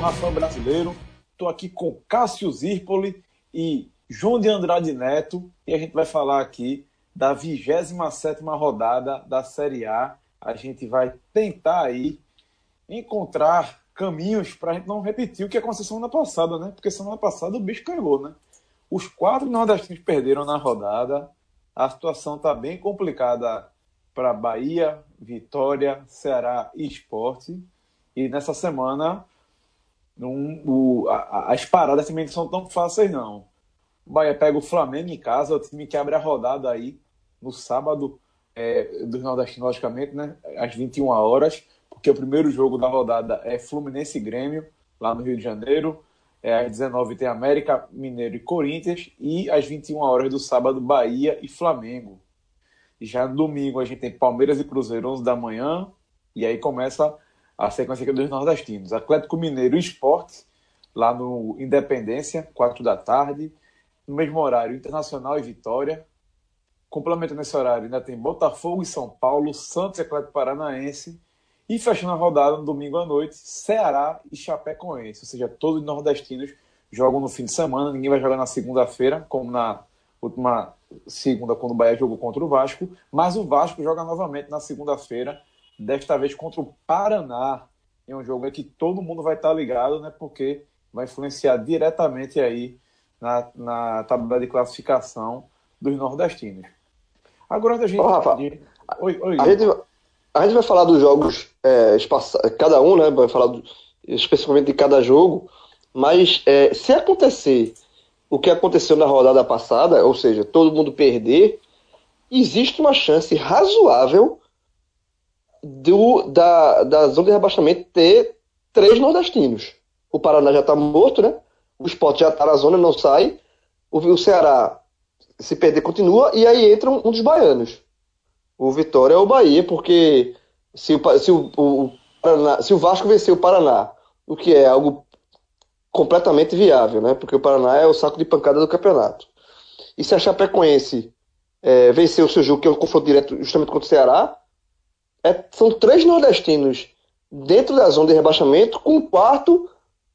Rafael Brasileiro. Estou aqui com Cássio Zirpoli e João de Andrade Neto e a gente vai falar aqui da 27 rodada da Série A. A gente vai tentar aí encontrar caminhos para a gente não repetir o que aconteceu semana passada, né? Porque semana passada o bicho caiu, né? Os quatro nordestinos perderam na rodada. A situação está bem complicada para Bahia, Vitória, Ceará e Esporte. E nessa semana um, o, a, as paradas também não são tão fáceis, não. O Bahia pega o Flamengo em casa, o time que abre a rodada aí no sábado é, do Nordeste, logicamente, né? Às 21 horas, porque o primeiro jogo da rodada é Fluminense Grêmio, lá no Rio de Janeiro. É, às 19 tem América, Mineiro e Corinthians. E às 21 horas do sábado, Bahia e Flamengo. Já no domingo a gente tem Palmeiras e Cruzeiro, 11 da manhã. E aí começa a sequência aqui dos nordestinos. Atlético Mineiro e Esporte, lá no Independência, 4 da tarde. No mesmo horário, Internacional e Vitória. Complementando esse horário, ainda tem Botafogo e São Paulo, Santos e Atlético Paranaense e fechando a rodada no domingo à noite, Ceará e Chapecoense. Ou seja, todos os nordestinos jogam no fim de semana. Ninguém vai jogar na segunda-feira, como na última segunda, quando o Bahia jogou contra o Vasco. Mas o Vasco joga novamente na segunda-feira, desta vez contra o Paraná. É um jogo que todo mundo vai estar ligado, né? Porque vai influenciar diretamente aí na, na tabela de classificação dos nordestinos. Agora a gente. Ô, Rafa, oi, oi. A gente, a gente vai falar dos jogos, é, cada um, né? Vai falar do, especificamente de cada jogo, mas é, se acontecer o que aconteceu na rodada passada, ou seja, todo mundo perder, existe uma chance razoável do, da, da zona de rebaixamento ter três nordestinos. O Paraná já está morto, né? O Sport já está na zona, não sai. O, o Ceará, se perder, continua. E aí entra um, um dos baianos o Vitória é o Bahia, porque se o, se o, o, Paraná, se o Vasco vencer o Paraná, o que é algo completamente viável, né? Porque o Paraná é o saco de pancada do campeonato. E se a Chapecoense é, vencer o seu jogo, que é o confronto direto justamente contra o Ceará, é, são três nordestinos dentro da zona de rebaixamento, com um quarto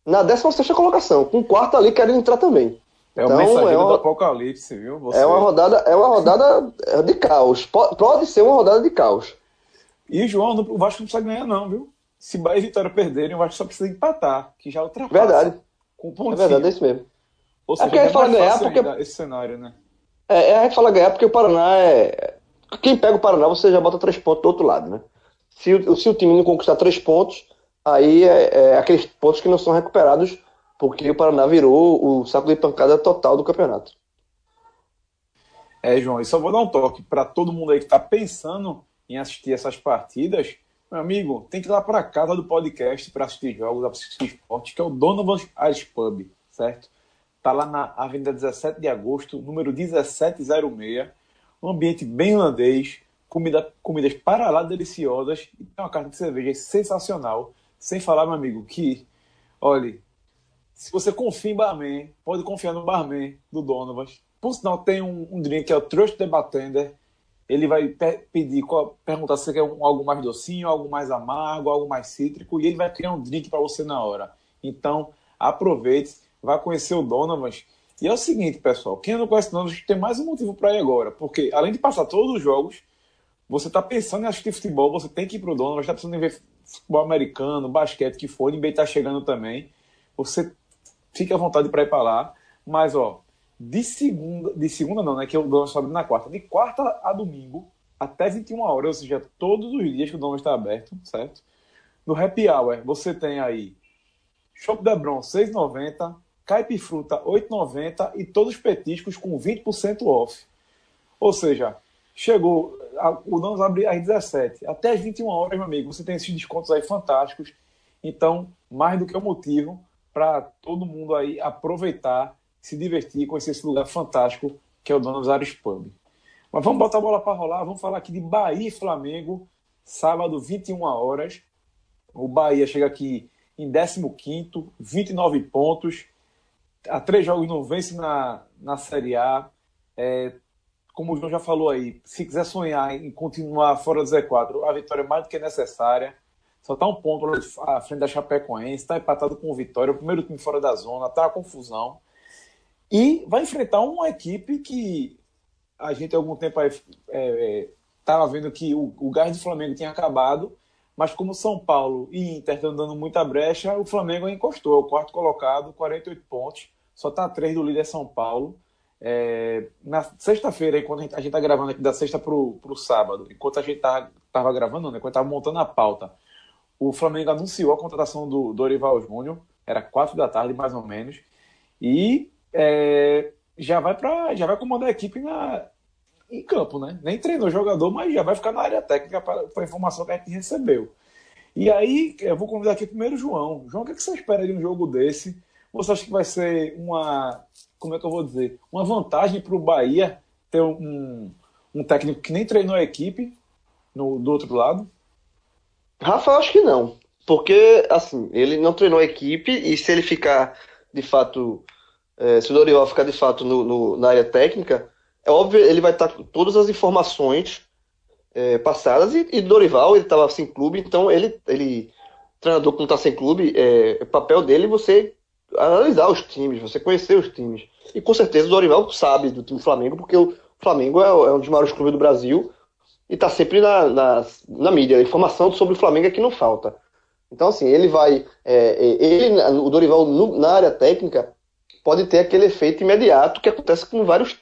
na 16 colocação, com um quarto ali querendo entrar também. É o então, mensageiro é uma, do apocalipse, viu? Você. É uma rodada, é uma rodada de caos. Pode, ser uma rodada de caos. E João, o Vasco não precisa ganhar, não, viu? Se Bahia e Vitória perderem, o Vasco só precisa empatar, que já ultrapassa. Verdade. Com um É verdade, é isso mesmo. Ou seja, é a gente é fala ganhar porque. Esse cenário, né? É, é, a gente fala ganhar porque o Paraná é. Quem pega o Paraná, você já bota três pontos do outro lado, né? Se, o, se o time não conquistar três pontos, aí é, é aqueles pontos que não são recuperados porque o Paraná virou o saco de pancada total do campeonato. É, João, e só vou dar um toque para todo mundo aí que está pensando em assistir essas partidas. Meu amigo, tem que ir lá para casa do podcast para assistir jogos, assistir esporte, que é o Donovan Ice Pub, certo? Tá lá na Avenida 17 de Agosto, número 1706. Um ambiente bem irlandês, comida, comidas para lá deliciosas e tem uma carta de cerveja sensacional. Sem falar, meu amigo, que, olha, se você confia em barman, pode confiar no barman do Donovan. Por sinal, tem um, um drink que é o Trust the Bartender. Ele vai pedir, perguntar se você quer um, algo mais docinho, algo mais amargo, algo mais cítrico, e ele vai criar um drink para você na hora. Então, aproveite, vá conhecer o Donovan. E é o seguinte, pessoal, quem não conhece Donovan tem mais um motivo para ir agora, porque além de passar todos os jogos, você está pensando em assistir futebol, você tem que ir para o Donovan, está pensando em ver futebol americano, basquete, que for, o NBA está chegando também. Você fique à vontade para ir para lá. Mas, ó, de segunda, de segunda não, né? Que o dono está abrindo na quarta. De quarta a domingo, até 21 horas, ou seja, todos os dias que o dono está aberto, certo? No Happy Hour, você tem aí Shop da Bron 6,90, Caipifruta 8,90 e todos os petiscos com 20% off. Ou seja, chegou, o dono abre às 17, até às 21 horas, meu amigo, você tem esses descontos aí fantásticos. Então, mais do que um motivo para todo mundo aí aproveitar, se divertir, conhecer esse lugar fantástico que é o Donos Ares Pub. Mas vamos botar a bola para rolar, vamos falar aqui de Bahia e Flamengo, sábado, 21 horas. O Bahia chega aqui em 15, 29 pontos. Há três jogos não vence na, na Série A. É, como o João já falou aí, se quiser sonhar em continuar fora do Z4, a vitória é mais do que necessária. só está um ponto à frente da Chapecoense, está empatado com o Vitória, o primeiro time fora da zona, está a confusão. E vai enfrentar uma equipe que a gente há algum tempo estava é, é, vendo que o, o gás do Flamengo tinha acabado, mas como São Paulo e Inter estão dando muita brecha, o Flamengo encostou, é o quarto colocado, 48 pontos, só está três do líder São Paulo. É, na sexta-feira, enquanto a gente está gravando aqui da sexta para o sábado, enquanto a gente estava tá, gravando, né, enquanto estava montando a pauta, o Flamengo anunciou a contratação do Dorival Júnior, era quatro da tarde mais ou menos, e é, já vai para já vai comandar a equipe na, em campo, né? Nem treinou jogador, mas já vai ficar na área técnica para a informação que a gente recebeu. E aí, eu vou convidar aqui primeiro o João. João, o que, é que você espera de um jogo desse? Você acha que vai ser uma, como é que eu vou dizer, uma vantagem para o Bahia ter um, um técnico que nem treinou a equipe no, do outro lado? Rafa, eu acho que não. Porque, assim, ele não treinou a equipe e se ele ficar, de fato, é, se o Dorival ficar, de fato, no, no, na área técnica, é óbvio, ele vai estar com todas as informações é, passadas e, e Dorival, ele estava sem clube, então ele, ele treinador que não está sem clube, é, é papel dele você analisar os times, você conhecer os times. E com certeza o Dorival sabe do time Flamengo, porque o Flamengo é, é um dos maiores clubes do Brasil e está sempre na, na, na, mídia. A informação sobre o Flamengo é que não falta. Então, assim, ele vai. É, é, ele, o Dorival, no, na área técnica, pode ter aquele efeito imediato que acontece com vários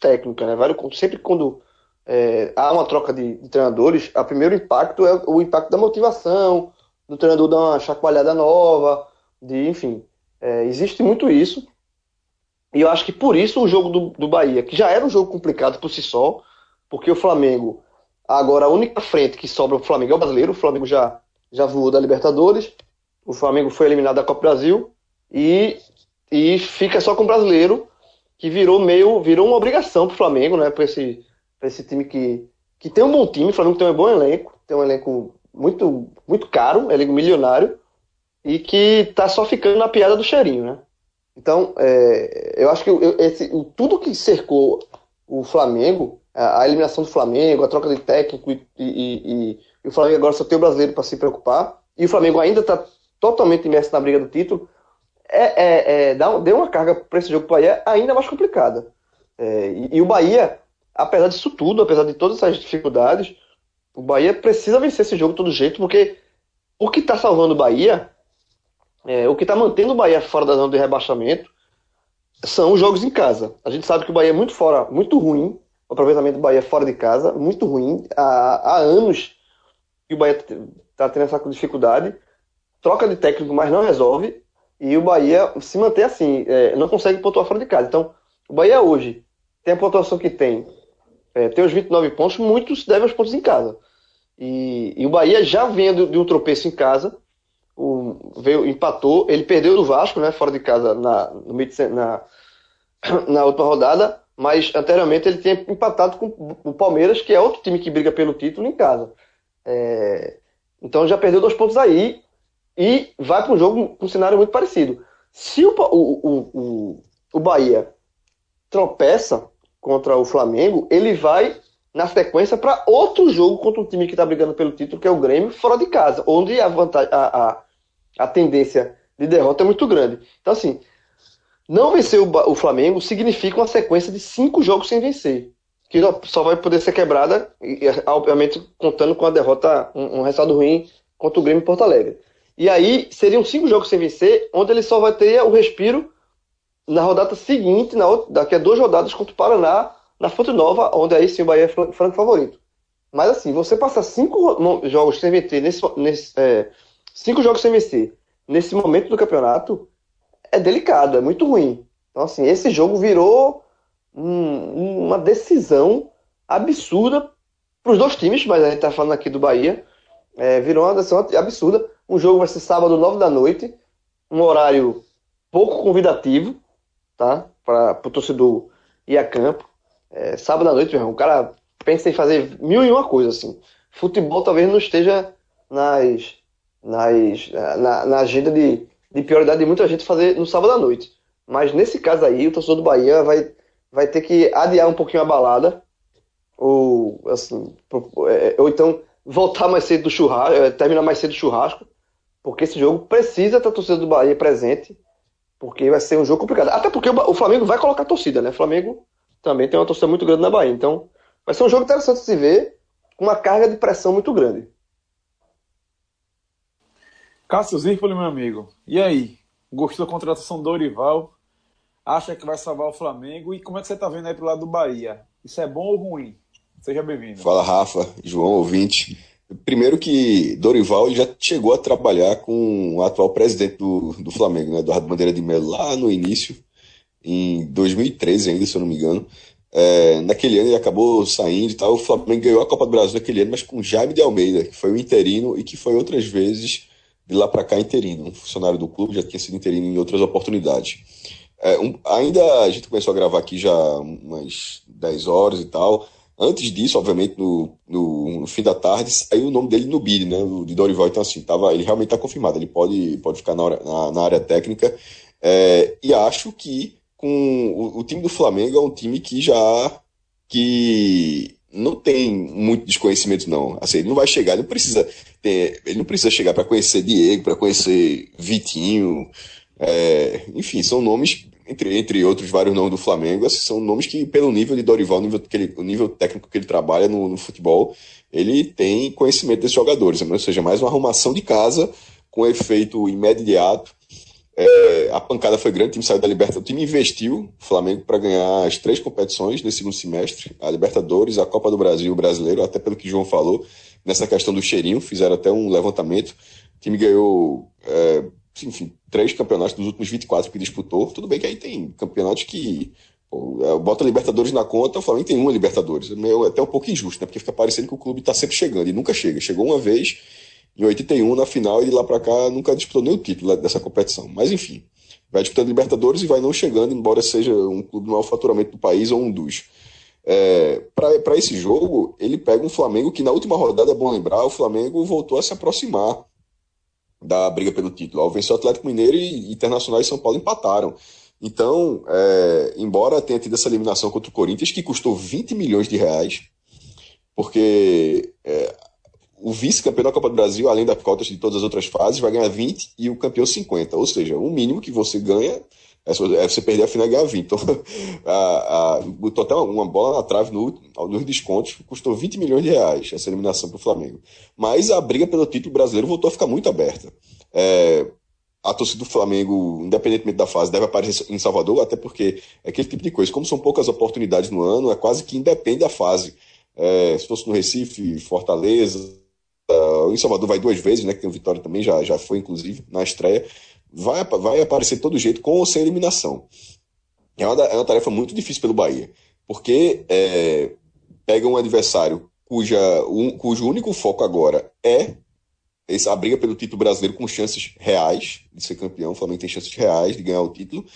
técnicos, né? Vários, sempre quando é, há uma troca de, de treinadores, o primeiro impacto é o impacto da motivação, do treinador dar uma chacoalhada nova, de, enfim. É, existe muito isso. E eu acho que por isso o jogo do, do Bahia, que já era um jogo complicado por si só, porque o Flamengo, agora a única frente que sobra o Flamengo é o brasileiro, o Flamengo já, já voou da Libertadores, o Flamengo foi eliminado da Copa Brasil e, e fica só com o brasileiro, que virou meio, virou uma obrigação para o Flamengo, né, para esse, esse time que, que tem um bom time, o Flamengo tem um bom elenco, tem um elenco muito, muito caro, elenco milionário, e que está só ficando na piada do cheirinho, né? Então, é, eu acho que esse, tudo que cercou o Flamengo a eliminação do Flamengo, a troca de técnico e, e, e, e o Flamengo agora só tem o brasileiro para se preocupar, e o Flamengo ainda está totalmente imerso na briga do título, é, é, é, dá, deu uma carga para esse jogo para Bahia ainda mais complicada. É, e, e, o Bahia, apesar disso tudo, apesar de todas essas dificuldades, o Bahia precisa vencer esse jogo de todo jeito, porque o que está salvando o Bahia, é, o que está mantendo o Bahia fora da zona de rebaixamento, são os jogos em casa. A gente sabe que o Bahia é muito fora, muito ruim o aproveitamento do Bahia fora de casa, muito ruim. Há, há anos que o Bahia está tendo essa dificuldade. Troca de técnico, mas não resolve. E o Bahia se mantém assim, é, não consegue pontuar fora de casa. Então, o Bahia hoje tem a pontuação que tem, é, tem os 29 pontos, muitos devem aos pontos em casa. E, e o Bahia já vem de, de, um tropeço em casa, o, veio, empatou, ele perdeu do Vasco, né, fora de casa na, no, na, na última rodada, mas anteriormente ele tinha empatado com o Palmeiras, que é outro time que briga pelo título em casa. É... Então já perdeu dois pontos aí e vai para um jogo com um cenário muito parecido. Se o, o, o, o Bahia tropeça contra o Flamengo, ele vai na sequência para outro jogo contra um time que está brigando pelo título, que é o Grêmio, fora de casa, onde a, vantagem, a, a tendência de derrota é muito grande. Então, assim, não vencer o, Flamengo significa uma sequência de cinco jogos sem vencer, que só vai poder ser quebrada, obviamente, contando com a derrota, um, um resultado ruim contra o Grêmio em Porto Alegre. E aí seriam cinco jogos sem vencer, onde ele só vai ter o respiro na rodada seguinte, na outra, daqui a duas rodadas contra o Paraná, na Fonte Nova, onde aí sim o Bahia é franco favorito. Mas assim, você passar cinco jogos sem vencer, nesse, nesse é, cinco jogos sem vencer, nesse momento do campeonato, é delicado, é muito ruim. Então, assim, esse jogo virou um, uma decisão absurda para os dois times, mas a gente está falando aqui do Bahia. É, virou uma decisão absurda. O jogo vai ser sábado, 9 da noite, um horário pouco convidativo, tá? Para o torcedor ir a campo. É, sábado à noite, meu irmão, o cara pensa em fazer mil e uma coisas, assim. Futebol talvez não esteja nas, nas, na, na agenda de, de prioridade de muita gente fazer no sábado à noite. Mas nesse caso aí, o torcedor do Bahia vai, vai ter que adiar um pouquinho a balada, ou assim, é, ou então voltar mais cedo do churrasco, eh, terminar mais cedo do churrasco, porque esse jogo precisa ter a torcida do Bahia presente, porque vai ser um jogo complicado. Até porque o Flamengo vai colocar torcida, né? O Flamengo também tem uma torcida muito grande na Bahia, então vai ser um jogo interessante de se ver, com uma carga de pressão muito grande. Cássio Zirpoli, meu amigo, e aí? Gostou da contratação do Dorival? Acha que vai salvar o Flamengo? E como é que você está vendo aí pro lado do Bahia? Isso é bom ou ruim? Seja bem-vindo. Fala, Rafa, João, ouvinte. Primeiro que Dorival já chegou a trabalhar com o atual presidente do, do Flamengo, né, Eduardo Bandeira de Melo, lá no início, em 2013 ainda, se eu não me engano. É, naquele ano ele acabou saindo e tal. O Flamengo ganhou a Copa do Brasil naquele ano, mas com Jaime de Almeida, que foi o interino e que foi outras vezes de lá para cá interino. Um funcionário do clube, já tinha sido interino em outras oportunidades. É, um, ainda a gente começou a gravar aqui já umas 10 horas e tal. Antes disso, obviamente, no, no, no, fim da tarde, saiu o nome dele no BID, né? O de Dorival. Então, assim, tava, ele realmente está confirmado. Ele pode, pode ficar na, hora, na, na área técnica. É, e acho que com o, o, time do Flamengo é um time que já que não tem muito desconhecimento, não. Assim, ele não vai chegar, ele não precisa ter, ele não precisa chegar para conhecer Diego, para conhecer Vitinho. É, enfim, são nomes entre, entre outros vários nomes do Flamengo, assim, são nomes que, pelo nível de Dorival, nível, que ele, o nível técnico que ele trabalha no, no futebol, ele tem conhecimento desses jogadores, né? ou seja, mais uma arrumação de casa com efeito imediato. É, a pancada foi grande, o time saiu da Libertadores, o time investiu o Flamengo para ganhar as três competições nesse segundo semestre, a Libertadores, a Copa do Brasil o Brasileiro, até pelo que o João falou, nessa questão do cheirinho, fizeram até um levantamento, o time ganhou é, enfim, três campeonatos dos últimos 24 que disputou. Tudo bem que aí tem campeonatos que pô, é, bota Libertadores na conta, o Flamengo tem uma Libertadores. É meio, até um pouco injusto, né? Porque fica parecendo que o clube está sempre chegando e nunca chega. Chegou uma vez em 81 na final e de lá para cá nunca disputou o título dessa competição. Mas enfim, vai disputando Libertadores e vai não chegando, embora seja um clube do maior faturamento do país ou um dos. É, para esse jogo, ele pega um Flamengo que na última rodada, é bom lembrar, o Flamengo voltou a se aproximar da briga pelo título. Ao vencer o Atlético Mineiro e Internacional e São Paulo empataram. Então, é, embora tenha tido essa eliminação contra o Corinthians, que custou 20 milhões de reais, porque é, o vice-campeão da Copa do Brasil, além das cotas de todas as outras fases, vai ganhar 20 e o campeão 50. Ou seja, o mínimo que você ganha é você perder a final e ganhar 20. Então, a, a, botou até uma bola na trave no, nos descontos, custou 20 milhões de reais essa eliminação para o Flamengo. Mas a briga pelo título brasileiro voltou a ficar muito aberta. É, a torcida do Flamengo, independentemente da fase, deve aparecer em Salvador, até porque é aquele tipo de coisa. Como são poucas oportunidades no ano, é quase que independe da fase. É, se fosse no Recife, Fortaleza, em Salvador vai duas vezes, né? Que tem o Vitória também, já, já foi, inclusive, na estreia vai, vai aparecer todo jeito com ou sem eliminação. É uma, é uma tarefa muito difícil pelo Bahia, porque é, pega um adversário cuja, um, cujo único foco agora é essa, briga pelo título brasileiro com chances reais de ser campeão. O Flamengo tem chances reais de ganhar o título.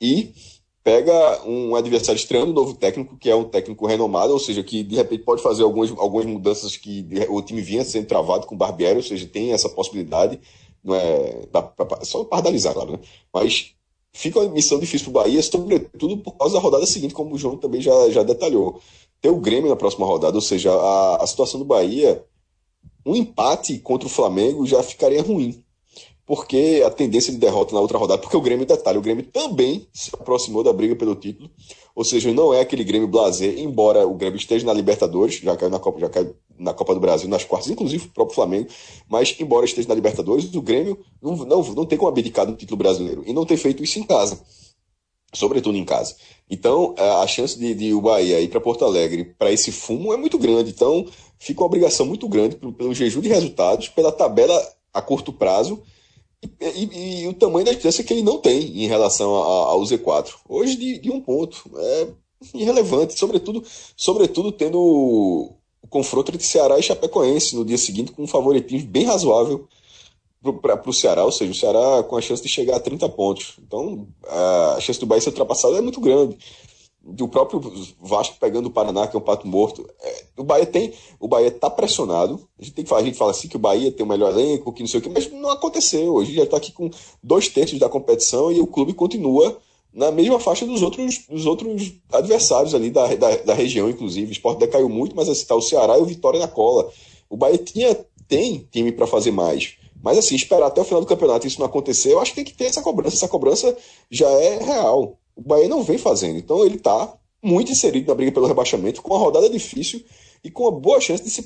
E pega um adversário estranho, um novo técnico, que é um técnico renomado, ou seja, que de repente pode fazer algumas, algumas mudanças que o time vinha sendo travado com o Barbieri, ou seja, tem essa possibilidade não é pra, pra, só pardalizar, claro, né? Mas fica uma missão difícil para o Bahia, sobretudo por causa da rodada seguinte, como o João também já, já detalhou. Ter o Grêmio na próxima rodada, ou seja, a, a situação do Bahia, um empate contra o Flamengo já ficaria ruim. Porque a tendência de derrota na outra rodada, porque o Grêmio, detalhe, o Grêmio também se aproximou da briga pelo título, ou seja, não é aquele Grêmio blazer, embora o Grêmio esteja na Libertadores, já caiu na Copa, já caiu na Copa do Brasil, nas quartas, inclusive o próprio Flamengo, mas embora esteja na Libertadores, o Grêmio não, não, não tem como abdicar do título brasileiro e não ter feito isso em casa, sobretudo em casa. Então, a chance de, de o Bahia ir para Porto Alegre para esse fumo é muito grande. Então, fica uma obrigação muito grande pelo, pelo jejum de resultados, pela tabela a curto prazo e, e, e, o tamanho da distância que ele não tem em relação ao Z4. Hoje, de, de, um ponto. É irrelevante, sobretudo, sobretudo tendo o, o confronto entre Ceará e Chapecoense no dia seguinte, com um favoritismo bem razoável para o Ceará, ou seja, o Ceará com a chance de chegar a 30 pontos. Então, a chance do Bahia ser ultrapassado é muito grande do próprio Vasco pegando o Paraná, que é um pato morto. É, o Bahia tem. O Bahia tá pressionado. A gente tem que falar, a gente fala assim que o Bahia tem o melhor elenco, que não sei o que, mas não aconteceu. Hoje já está aqui com dois terços da competição e o clube continua na mesma faixa dos outros, dos outros adversários ali da, da, da região, inclusive. O esporte decaiu muito, mas está o Ceará e o Vitória na cola. O Bahia tinha, tem time para fazer mais. Mas assim, esperar até o final do campeonato isso não acontecer, eu acho que tem que ter essa cobrança. Essa cobrança já é real. O Bahia não vem fazendo. Então ele está muito inserido na briga pelo rebaixamento, com uma rodada difícil e com uma boa chance de se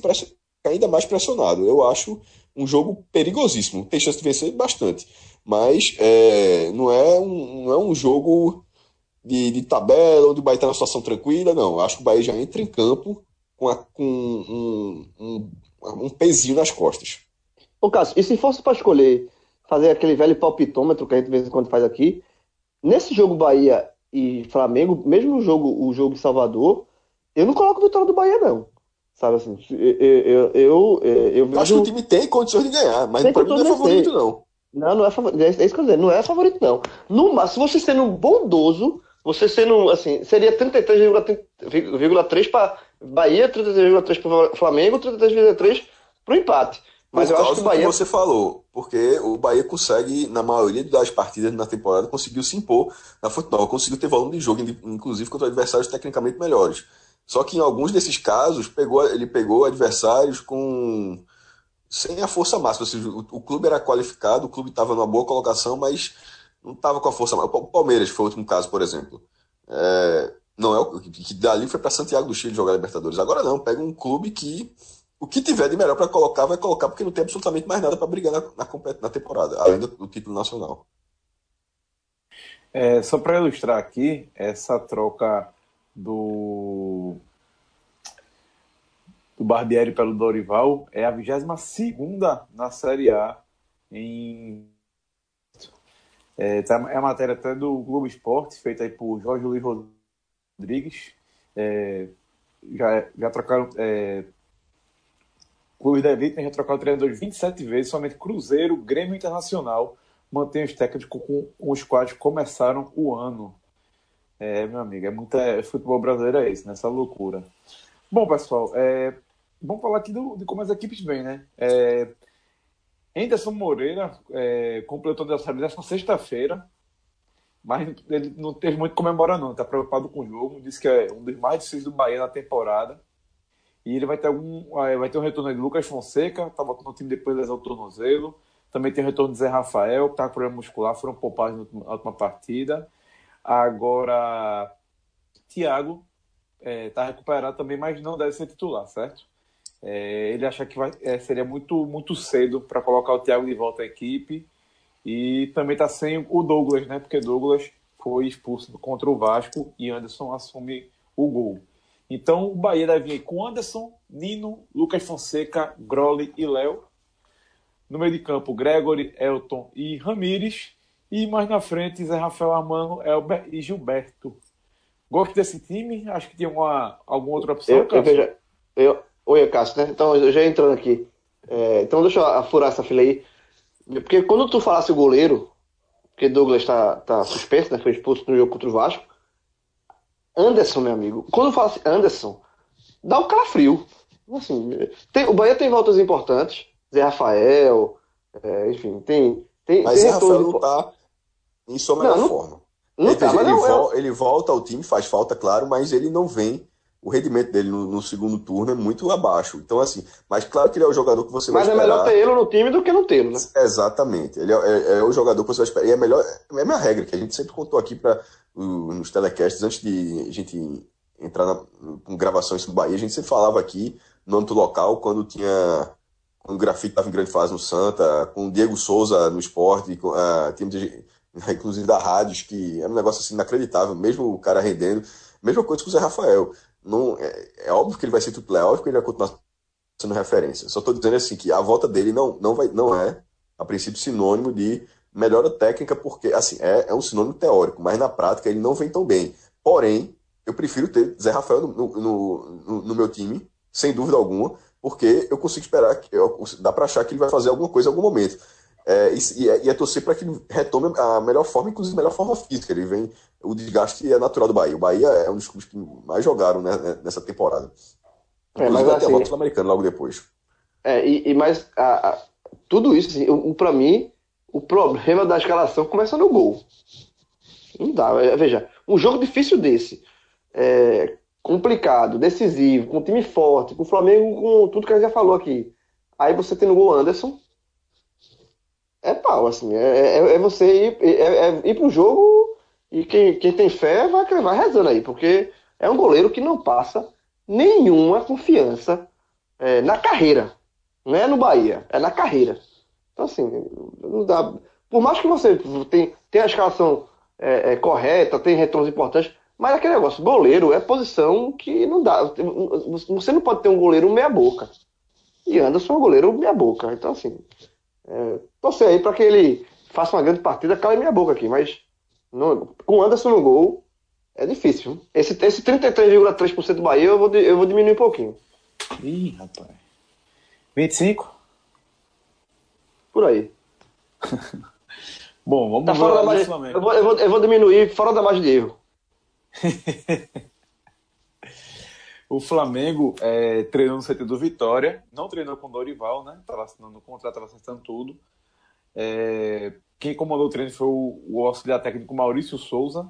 ainda mais pressionado. Eu acho um jogo perigosíssimo. Tem chance de vencer bastante. Mas é, não, é um, não é um jogo de, de tabela onde o Bahia está numa situação tranquila, não. Eu acho que o Bahia já entra em campo com, a, com um, um, um pezinho nas costas. Ô, Cássio, e se fosse para escolher fazer aquele velho palpitômetro que a gente de vez em quando faz aqui, nesse jogo Bahia e Flamengo, mesmo o jogo, o jogo Salvador, eu não coloco vitória do Bahia, não. Sabe assim, eu, eu, eu, eu, vejo... acho que o time tem condições de ganhar, mas para mim não é favorito, não. Não, não é favorito. É isso que eu dizer, não é favorito, não. No, se você sendo bondoso, você sendo, assim, seria 33,3 para Bahia, 33,3 para Flamengo, 33,3 para o empate. Mas eu acho que o Bahia. Que você falou, porque o Bahia consegue, na maioria das partidas na temporada, conseguiu se impor na futebol, conseguiu ter volume de jogo, inclusive contra adversários tecnicamente melhores. Só que em alguns desses casos, pegou, ele pegou adversários com sem a força máxima. Seja, o, o, clube era qualificado, o clube estava numa boa colocação, mas não estava com a força máxima. O Palmeiras foi o último caso, por exemplo. É, não é o que dali foi para Santiago do Chile jogar Libertadores. Agora não, pega um clube que o que tiver de melhor para colocar, vai colocar, porque não tem absolutamente mais nada para brigar na, na, na, temporada, além do, do título nacional. É, só para ilustrar aqui, essa troca do, do Barbieri pelo Dorival é a 22 na Série A. Em, é, tá, é a matéria até do Globo Esporte, feita aí por Jorge Luiz Rodrigues. É, já, já trocaram é, clubes da elite já trocaram treinadores 27 vezes, somente Cruzeiro, Grêmio Internacional mantém os técnicos com, os quais começaram o ano. É, meu amigo, é muita é, futebol brasileiro é esse, nessa loucura. Bom, pessoal, é, vamos falar aqui do, de como as equipes vêm, né? É, Anderson Moreira é, completou aniversário nessa sexta-feira, mas ele não teve muito comemorar não, está preocupado com o jogo, disse que é um dos mais difíceis do Bahia na temporada. E ele vai ter algum. Vai ter um retorno de Lucas Fonseca, tá botando o time depois lesão do tornozelo. Também tem o retorno de Zé Rafael, que tá com problema muscular, foram poupados na última partida. Agora, Thiago é, tá recuperado também, mas não deve ser titular, certo? É, ele acha que vai, é, seria muito, muito cedo para colocar o Thiago de volta à equipe. E também tá sem o Douglas, né? Porque Douglas foi expulso contra o Vasco e Anderson assume o gol. Então o Bahia deve vir com Anderson, Nino, Lucas Fonseca, Groli e Léo. No meio de campo, Gregory, Elton e Ramires. E mais na frente, Zé Rafael Armando, Elber e Gilberto. Gosto desse time? Acho que tinha uma, alguma outra opção, eu, eu, veja, eu, Oi, Cássio, né? Então, eu já entrando aqui. É, então, deixa eu furar essa fila aí. Porque quando tu falasse o goleiro, porque Douglas está tá suspenso, né? Foi expulso no jogo contra o Vasco. Anderson, meu amigo, quando fala assim, Anderson, dá um calafrio. Assim, tem, o Bahia tem voltas importantes, Zé Rafael, é, enfim, tem. tem mas Zé Rafael não tá em sua melhor não, forma. Não, ele, tá, ele, não, vo é... ele volta ao time, faz falta, claro, mas ele não vem o rendimento dele no, no, segundo turno é muito abaixo. Então, assim, mas claro que ele é o jogador que você mas vai esperar. Mas é melhor ter ele no time do que não ter, né? Exatamente. Ele é, é, é, o jogador que você vai esperar. E é melhor, é a minha regra, que a gente sempre contou aqui para nos telecasts, antes de a gente entrar na, com gravações do Bahia, a gente sempre falava aqui no âmbito local, quando tinha. Quando o grafite estava em grande fase no Santa, com o Diego Souza no esporte, com, uh, de, inclusive da Rádios, que era um negócio assim inacreditável, mesmo o cara rendendo. Mesma coisa com o Zé Rafael. Não, é, é, óbvio que ele vai ser titular, é óbvio que ele vai continuar sendo referência. Só estou dizendo assim que a volta dele não, não, vai, não é, a princípio, sinônimo de melhora técnica, porque assim, é, é um sinônimo teórico, mas na prática ele não vem tão bem. Porém, eu prefiro ter Zé Rafael no, no, no, no meu time, sem dúvida alguma, porque eu consigo esperar, que eu, dá para achar que ele vai fazer alguma coisa em algum momento. É, e, é, e, é, torcer para que ele retome a melhor forma, inclusive a melhor forma física. Ele vem, o desgaste é natural do Bahia. O Bahia é um dos clubes que mais jogaram né, né nessa temporada. É, mas até assim, a sul-americano logo depois. É, e, e mais a, a, tudo isso, assim, para mim, o problema da escalação começa no gol. Não dá. É, veja, um jogo difícil desse, é, complicado, decisivo, com um time forte, com o Flamengo, com tudo que a gente já falou aqui. Aí você tem no gol Anderson. É pau, assim. É, é, é você ir, é, é ir pro jogo e quem, quem tem fé vai, vai rezando aí, porque é um goleiro que não passa nenhuma confiança é, na carreira. Não é no Bahia, é na carreira. Então, assim, não dá. Por mais que você tenha, tenha a escalação é, é, correta, tem retornos importantes, mas aquele negócio, goleiro é posição que não dá. Você não pode ter um goleiro meia-boca. E Anderson é um goleiro meia-boca. Então, assim, é, torcer aí para que ele faça uma grande partida, cala minha boca aqui, mas no, com Anderson no gol é difícil. Esse, esse 33,3% do Bahia eu vou, eu vou diminuir um pouquinho. Ih, rapaz. 25? Por aí. Bom, vamos tá fora da margem, eu, vou, eu, vou, eu vou diminuir fora da margem de erro. o Flamengo é, treinou no CT do Vitória, não treinou com Dorival, né? Estava assinando o contrato, estava acertando tudo. É, quem comandou o treino foi o, o auxiliar técnico Maurício Souza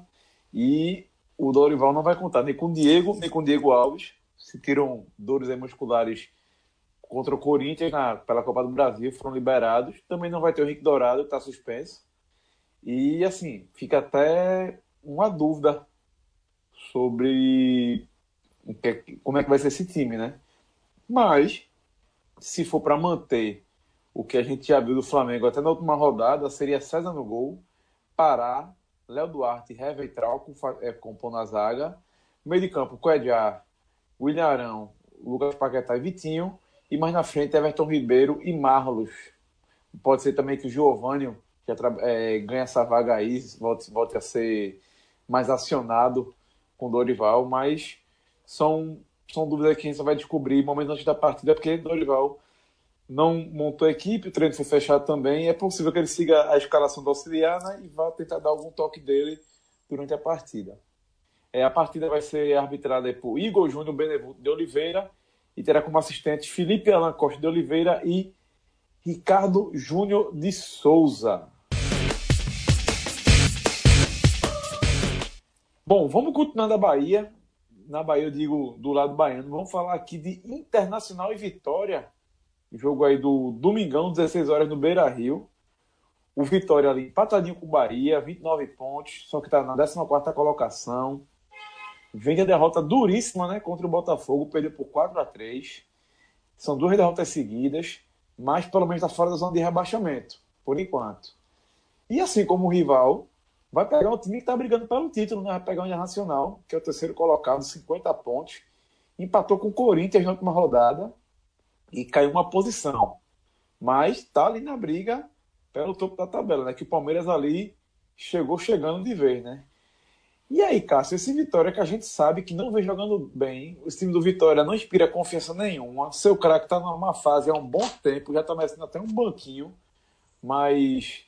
e o Dorival não vai contar nem com o Diego, nem com o Diego Alves. Se tiram dores musculares contra o Corinthians na, pela Copa do Brasil, foram liberados. Também não vai ter o Henrique Dourado, que está suspenso. E assim, fica até uma dúvida sobre como é que vai ser esse time, né? Mas, se for para manter o que a gente já viu do Flamengo até na última rodada, seria César no gol, Pará, Léo Duarte, Hever Trauco é, compondo a zaga, meio de campo, Coedjar, William Arão, Lucas Paquetá e Vitinho, e mais na frente Everton Ribeiro e Marlos. Pode ser também que o Giovanni que é, ganhe essa vaga aí, volte, volte a ser mais acionado com Dorival, mas são, são dúvidas que a gente vai descobrir momentos antes da partida, porque Dorival não montou a equipe, o treino foi fechado também. É possível que ele siga a escalação do auxiliar né, e vá tentar dar algum toque dele durante a partida. É, a partida vai ser arbitrada por Igor Júnior Benevuto de Oliveira e terá como assistentes Felipe Alan Costa de Oliveira e Ricardo Júnior de Souza. Bom, vamos continuar da Bahia. Na Bahia, eu digo do lado baiano. Vamos falar aqui de Internacional e Vitória Jogo aí do Domingão, 16 horas no Beira Rio. O Vitória ali empatadinho com o Bahia, 29 pontos, só que está na 14 colocação. Vem a derrota duríssima né, contra o Botafogo, perdeu por 4 a 3 São duas derrotas seguidas, mas pelo menos está fora da zona de rebaixamento, por enquanto. E assim como o rival, vai pegar um time que está brigando pelo título, né? vai pegar o Internacional, que é o terceiro colocado, 50 pontos. Empatou com o Corinthians na última rodada e caiu uma posição. Mas está ali na briga pelo topo da tabela, né? Que o Palmeiras ali chegou chegando de vez, né? E aí, Cássio, esse Vitória que a gente sabe que não vem jogando bem, o time do Vitória não inspira confiança nenhuma, seu craque está numa fase há um bom tempo, já está merecendo até um banquinho, mas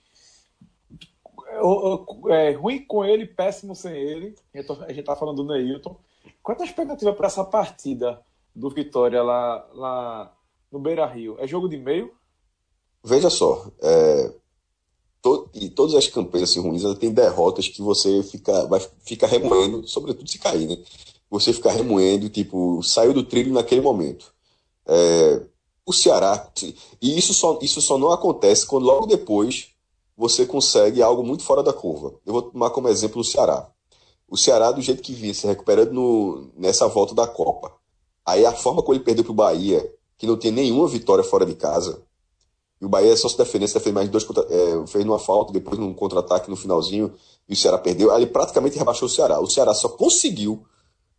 é, ruim com ele, péssimo sem ele. A gente está falando do Neilton. Qual é a expectativa para essa partida do Vitória lá, lá no Beira Rio, é jogo de meio? Veja só, é, to, e todas as campanhas assim, ruins tem derrotas que você fica, vai, fica remoendo, sobretudo se cair, né? Você fica remoendo, tipo, saiu do trilho naquele momento. É, o Ceará, e isso só, isso só não acontece quando logo depois você consegue algo muito fora da curva. Eu vou tomar como exemplo o Ceará. O Ceará, do jeito que vinha se recuperando no, nessa volta da Copa. Aí a forma como ele perdeu para o Bahia, que não tinha nenhuma vitória fora de casa. E o Bahia só se defendeu, se fez mais dois é, fez numa falta, depois num contra-ataque no finalzinho, e o Ceará perdeu. Aí ele praticamente rebaixou o Ceará. O Ceará só conseguiu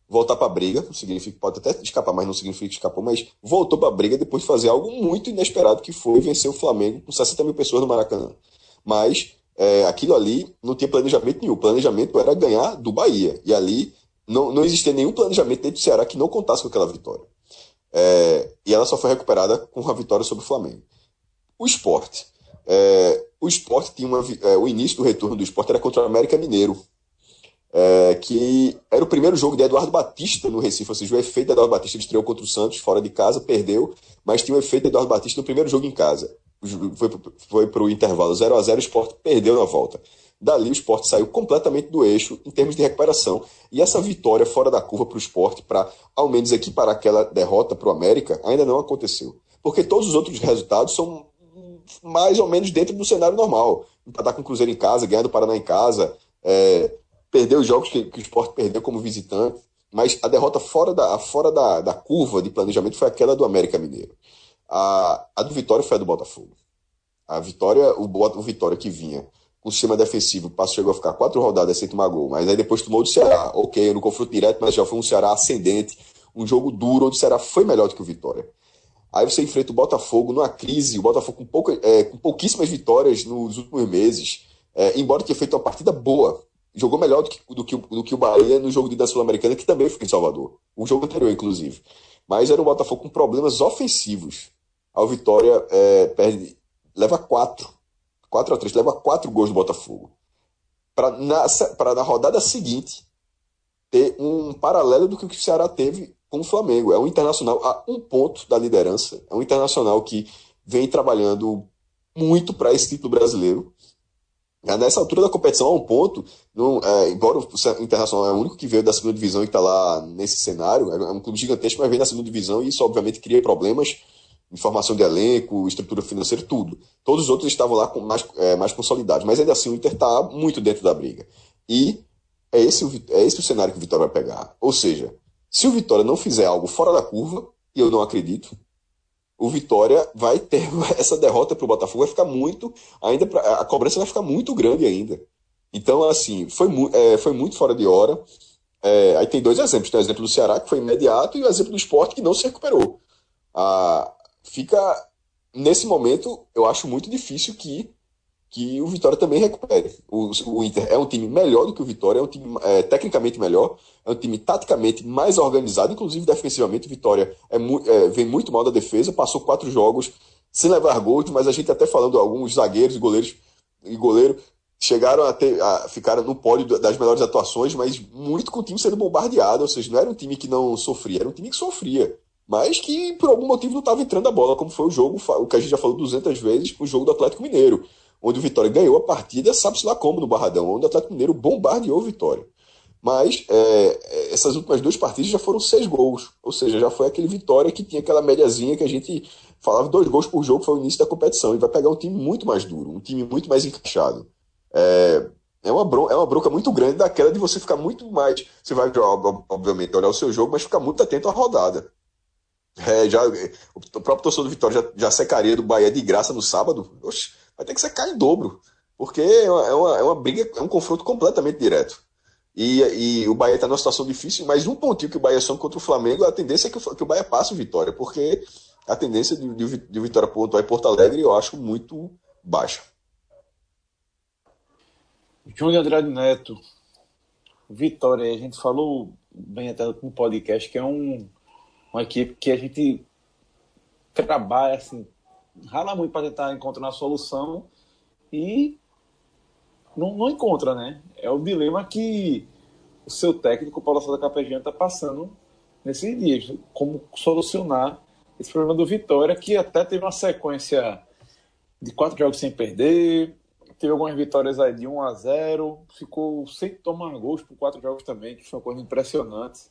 voltar para a briga, significa pode até escapar, mas não significa que escapou, mas voltou para a briga depois de fazer algo muito inesperado que foi vencer o Flamengo com 60 mil pessoas no Maracanã. Mas é, aquilo ali não tinha planejamento nenhum. O planejamento era ganhar do Bahia. E ali não, não existia nenhum planejamento dentro do Ceará que não contasse com aquela vitória. É, e ela só foi recuperada com uma vitória sobre o Flamengo. O esporte. É, o esporte tinha uma. É, o início do retorno do esporte era contra o América Mineiro. É, que era o primeiro jogo de Eduardo Batista no Recife, ou seja, o efeito de Eduardo Batista ele estreou contra o Santos, fora de casa, perdeu, mas tinha o efeito de Eduardo Batista no primeiro jogo em casa. Foi, foi para o intervalo 0 a 0 o esporte perdeu na volta. Dali o esporte saiu completamente do eixo em termos de recuperação. E essa vitória fora da curva para o esporte, para ao menos equiparar aquela derrota para o América, ainda não aconteceu. Porque todos os outros resultados são mais ou menos dentro do cenário normal. Empatar com o Cruzeiro em casa, ganhar do Paraná em casa, é, perder os jogos que, que o esporte perdeu como visitante. Mas a derrota fora da, fora da, da curva de planejamento foi aquela do América Mineiro. A, a do Vitória foi a do Botafogo. A Vitória, o, o Vitória que vinha com o sistema defensivo, o Passo chegou a ficar quatro rodadas sem tomar gol, mas aí depois tomou do Ceará. Ok, no confronto direto, mas já foi um Ceará ascendente, um jogo duro, onde o Ceará foi melhor do que o Vitória. Aí você enfrenta o Botafogo numa crise, o Botafogo com, pouca, é, com pouquíssimas vitórias nos últimos meses, é, embora tenha feito uma partida boa, jogou melhor do que, do que, do que o Bahia no jogo de da Sul-Americana, que também foi em Salvador. O jogo anterior, inclusive. Mas era um Botafogo com problemas ofensivos. A Vitória é, perde, leva quatro. 4 a 3 leva quatro gols do Botafogo. Para na, na rodada seguinte ter um paralelo do que o Ceará teve com o Flamengo. É um internacional a um ponto da liderança. É um internacional que vem trabalhando muito para esse título brasileiro. Nessa altura da competição, a um ponto, não, é, embora o Internacional é o único que veio da segunda divisão e está lá nesse cenário, é um clube gigantesco, mas vem da segunda divisão e isso obviamente cria problemas informação de elenco, estrutura financeira, tudo. Todos os outros estavam lá com mais, é, mais consolidados, mas ainda assim o Inter está muito dentro da briga. E é esse, o, é esse o cenário que o Vitória vai pegar. Ou seja, se o Vitória não fizer algo fora da curva, e eu não acredito, o Vitória vai ter essa derrota para o Botafogo, vai ficar muito, ainda pra, a cobrança vai ficar muito grande ainda. Então, assim, foi, é, foi muito fora de hora. É, aí tem dois exemplos. Tem o exemplo do Ceará, que foi imediato, e o exemplo do esporte, que não se recuperou. A, fica nesse momento eu acho muito difícil que que o Vitória também recupere. O, o Inter é um time melhor do que o Vitória, é um time é, tecnicamente melhor, é um time taticamente mais organizado, inclusive defensivamente. O Vitória é, é, vem muito mal da defesa, passou quatro jogos sem levar gols, mas a gente até falando alguns zagueiros e goleiros e goleiro chegaram a, ter, a ficar no pódio das melhores atuações, mas muito com o time sendo bombardeado, ou seja, não era um time que não sofria, era um time que sofria mas que por algum motivo não estava entrando a bola, como foi o jogo, o que a gente já falou 200 vezes, o jogo do Atlético Mineiro, onde o Vitória ganhou a partida, sabe-se lá como, no Barradão, onde o Atlético Mineiro bombardeou o Vitória. Mas é, essas últimas duas partidas já foram seis gols, ou seja, já foi aquele Vitória que tinha aquela médiazinha que a gente falava dois gols por jogo, foi o início da competição, e vai pegar um time muito mais duro, um time muito mais encaixado. É, é uma, bronca, é uma bronca muito grande daquela de você ficar muito mais. Você vai, obviamente, olhar o seu jogo, mas ficar muito atento à rodada. É, já, o próprio torcedor do Vitória já, já secaria do Bahia de graça no sábado. Oxe, vai ter que secar em dobro. Porque é uma, é uma, é briga, é um confronto completamente direto. E, e o Bahia está numa situação difícil, mas um pontinho que o Bahia soma contra o Flamengo, a tendência é que o, que o Bahia passe o Vitória, porque a tendência de, de, de Vitória pontuar em Porto Alegre eu acho muito baixa. Júnior Andrade Neto, Vitória, a gente falou bem até no podcast que é um uma equipe que a gente trabalha, assim, rala muito para tentar encontrar uma solução e não, não, encontra, né? É o dilema que o seu técnico, Paulo Sousa Capejano, está passando nesses dias. Como solucionar esse problema do Vitória, que até teve uma sequência de quatro jogos sem perder, teve algumas vitórias aí de 1 a 0 ficou sem tomar gols por quatro jogos também, que foi uma coisa impressionante.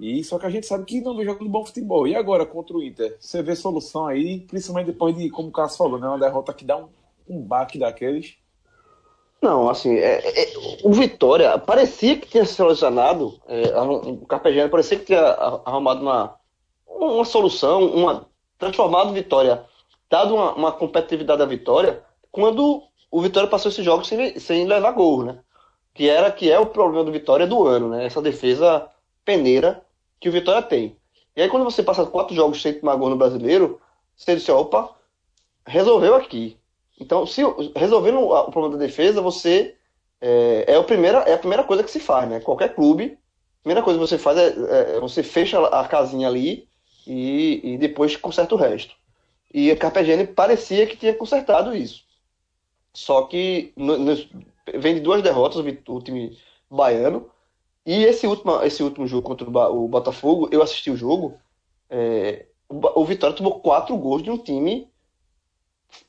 E só que a gente sabe que não vem jogando bom futebol. E agora contra o Inter, você vê solução aí, principalmente depois de, como o Carlos falou, né, uma derrota que dá um, um baque daqueles. Não, assim, é, é, o Vitória parecia que tinha solucionado, é, o Carpegiani parecia que tinha arrumado uma, uma solução, uma transformado Vitória, dado uma, uma competitividade à Vitória, quando o Vitória passou esses jogos sem, sem levar gol, né? Que era que é o problema do Vitória do ano, né? Essa defesa peneira que o Vitória tem. E aí, quando você passa quatro jogos sem tomar gol no brasileiro, você diz, opa, resolveu aqui. Então, se resolvendo o problema da defesa, você é, é, a primeira, é a primeira coisa que se faz, né? Qualquer clube, a primeira coisa que você faz é, é você fecha a casinha ali e, e depois conserta o resto. E a Carpegiani parecia que tinha consertado isso. Só que no, no, vem de duas derrotas o, o time baiano e esse último, esse último jogo contra o Botafogo, eu assisti o jogo. É, o Vitória tomou quatro gols de um time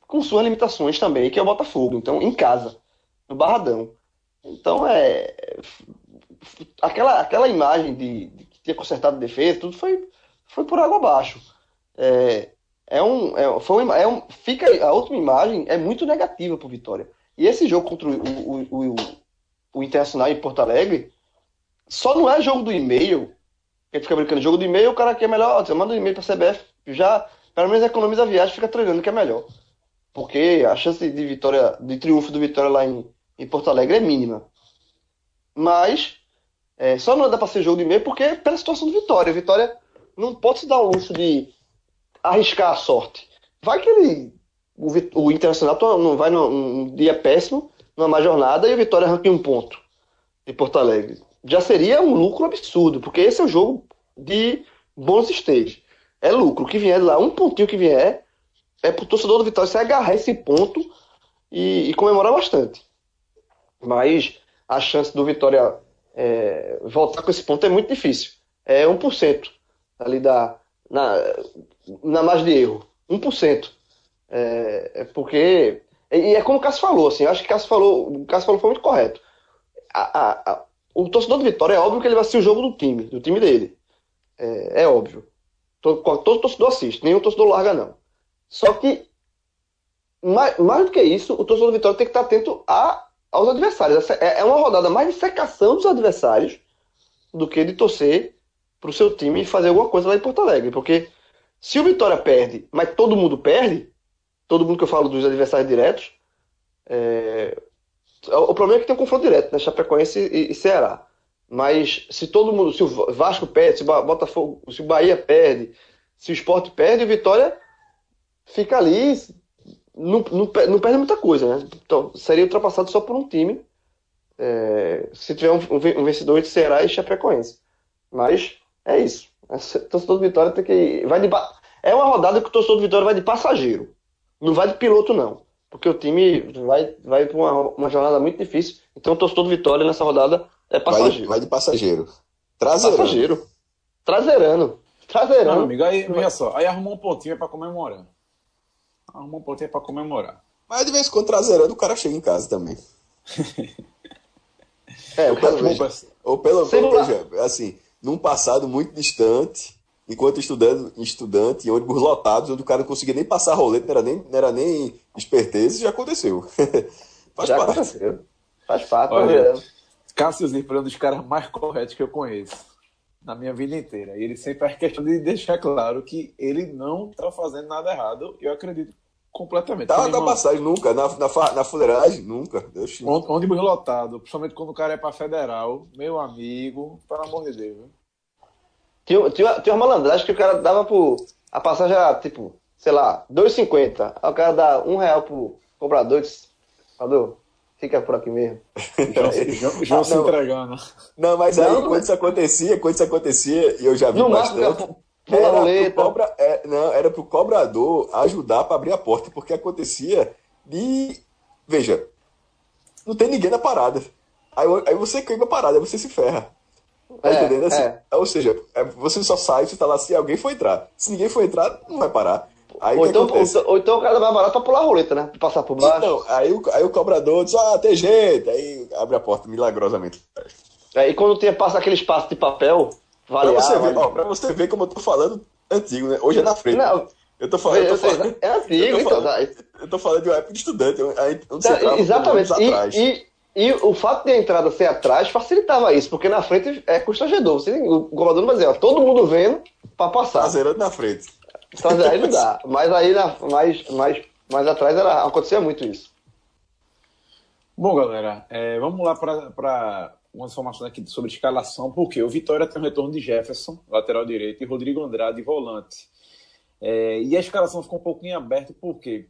com suas limitações também, que é o Botafogo. Então, em casa, no Barradão. Então, é. Aquela, aquela imagem de, de que tinha consertado defesa, tudo foi, foi por água abaixo. É, é um, é, foi um, é um, fica a última imagem é muito negativa para o Vitória. E esse jogo contra o, o, o, o, Internacional em Porto Alegre só não é jogo do e-mail. Gente fica brincando, jogo do e-mail, o cara quer melhor, você manda um e-mail para a CBF, já pelo menos economiza a viagem, fica treinando que é melhor. Porque a chance de vitória, de triunfo do Vitória lá em, em Porto Alegre é mínima. Mas é, só não dá para ser jogo de e-mail porque é pela situação do Vitória. Vitória não pode se dar o luxo de arriscar a sorte. Vai que ele. O, o Internacional não vai num, num, dia péssimo, numa má jornada, e o Vitória arranca um ponto em Porto Alegre. Já seria um lucro absurdo, porque esse é o jogo de bons stage. É lucro. Que vier lá, um pontinho que vier, é pro torcedor do Vitória se agarrar esse ponto e, e comemorar bastante. Mas a chance do Vitória é, voltar com esse ponto é muito difícil. É 1% ali da, na, na margem de erro. 1%. É, é porque. E é como o Cássio falou, assim, eu acho que o Cássio falou, o falou foi muito correto. A, a, o torcedor do Vitória é óbvio que ele vai assistir o jogo do time, do time dele. É, é óbvio. Todo, todo torcedor assiste, nenhum torcedor larga, não. Só que, mais, mais do que isso, o torcedor do Vitória tem que estar atento a, aos adversários. É, é uma rodada mais de secação dos adversários do que de torcer para o seu time fazer alguma coisa lá em Porto Alegre. Porque se o Vitória perde, mas todo mundo perde, todo mundo que eu falo dos adversários diretos, é... o problema é que tem um confronto direto, né? Chapecoense e, e Ceará. Mas se todo mundo, se o Vasco perde, se o Botafogo, se o Bahia perde, se o Sport perde, o Vitória fica ali, não, não, não perde muita coisa, né? Então, seria ultrapassado só por um time, é, se tiver um, um vencedor entre Ceará e Chapecoense. Mas é isso. O torcedor do Vitória tem que. Vai de, é uma rodada que o torcedor do Vitória vai de passageiro. Não vai de piloto, não. Porque o time vai, vai para uma, uma jornada muito difícil. Então o torcedor do Vitória nessa rodada é passageiro. Vai, vai de passageiro. Traseirano. Passageiro. Traseirano. Traseirano. Não, amigo, aí, olha só. Aí arrumou um pontinho para comemorar. Arrumou um pontinho para comemorar. Mas de vez em quando traseirando o cara chega em casa também. é, ou pelo menos. Ou pelo menos, assim, num passado muito distante, enquanto estudando, estudante, em ônibus lotados, onde o cara não conseguia nem passar roleta, não era nem, não era nem esperteza, já aconteceu. Faz já parte. aconteceu. Faz parte. Olha, Cássio Zirpoli é um dos caras mais corretos que eu conheço na minha vida inteira. E ele sempre faz questão de deixar claro que ele não está fazendo nada errado. Eu acredito completamente. Tá na passagem, nunca. Na, na, na fuleiragem, nunca. Onde, ônibus lotado, principalmente quando o cara é para federal, meu amigo, pelo amor de Deus. Tinha, tinha, tinha uma malandragem que o cara dava por. A passagem era tipo, sei lá, 2,50. Aí o cara dá um real pro cobrador e disse, fica por aqui mesmo. João, João ah, se entregando. Não, mas não, aí, quando isso acontecia, quando isso acontecia, e eu já vi no bastante. Era pro, cobra, é, não, era pro cobrador ajudar para abrir a porta, porque acontecia de. Veja, não tem ninguém na parada. Aí, aí você queima a parada, aí você se ferra. Tá é, entendendo? Assim, é. Ou seja, é, você só sai, você tá lá se alguém for entrar. Se ninguém for entrar, não vai parar. Aí ou, então, ou, ou, então o cara vai barato pra pular a roleta, né? Pra passar por baixo. Então, aí o, aí o cobrador diz, ah, tem jeito. Aí abre a porta milagrosamente. É, e quando tem, passa aquele espaço de papel, Vale pra, você ver, ó, pra você ver como eu tô falando antigo, né? Hoje é na frente. Não, eu tô falando. Eu tô falando é antigo, eu tô então, falando, então. Eu tô falando de uma época de estudante. Tá, exatamente. E, e, e, o fato de a entrada ser atrás facilitava isso, porque na frente é constrangedor. Você, o governador não vai dizer, ó, todo mundo vendo pra passar. Traseirando na frente. Traseirando aí não dá. Mas aí na, mais, mais, mais atrás era, acontecia muito isso. Bom, galera, é, vamos lá para umas informações aqui sobre escalação, porque o Vitória tem o retorno de Jefferson, lateral direito, e Rodrigo Andrade, volante. É, e a escalação ficou um pouquinho aberta, porque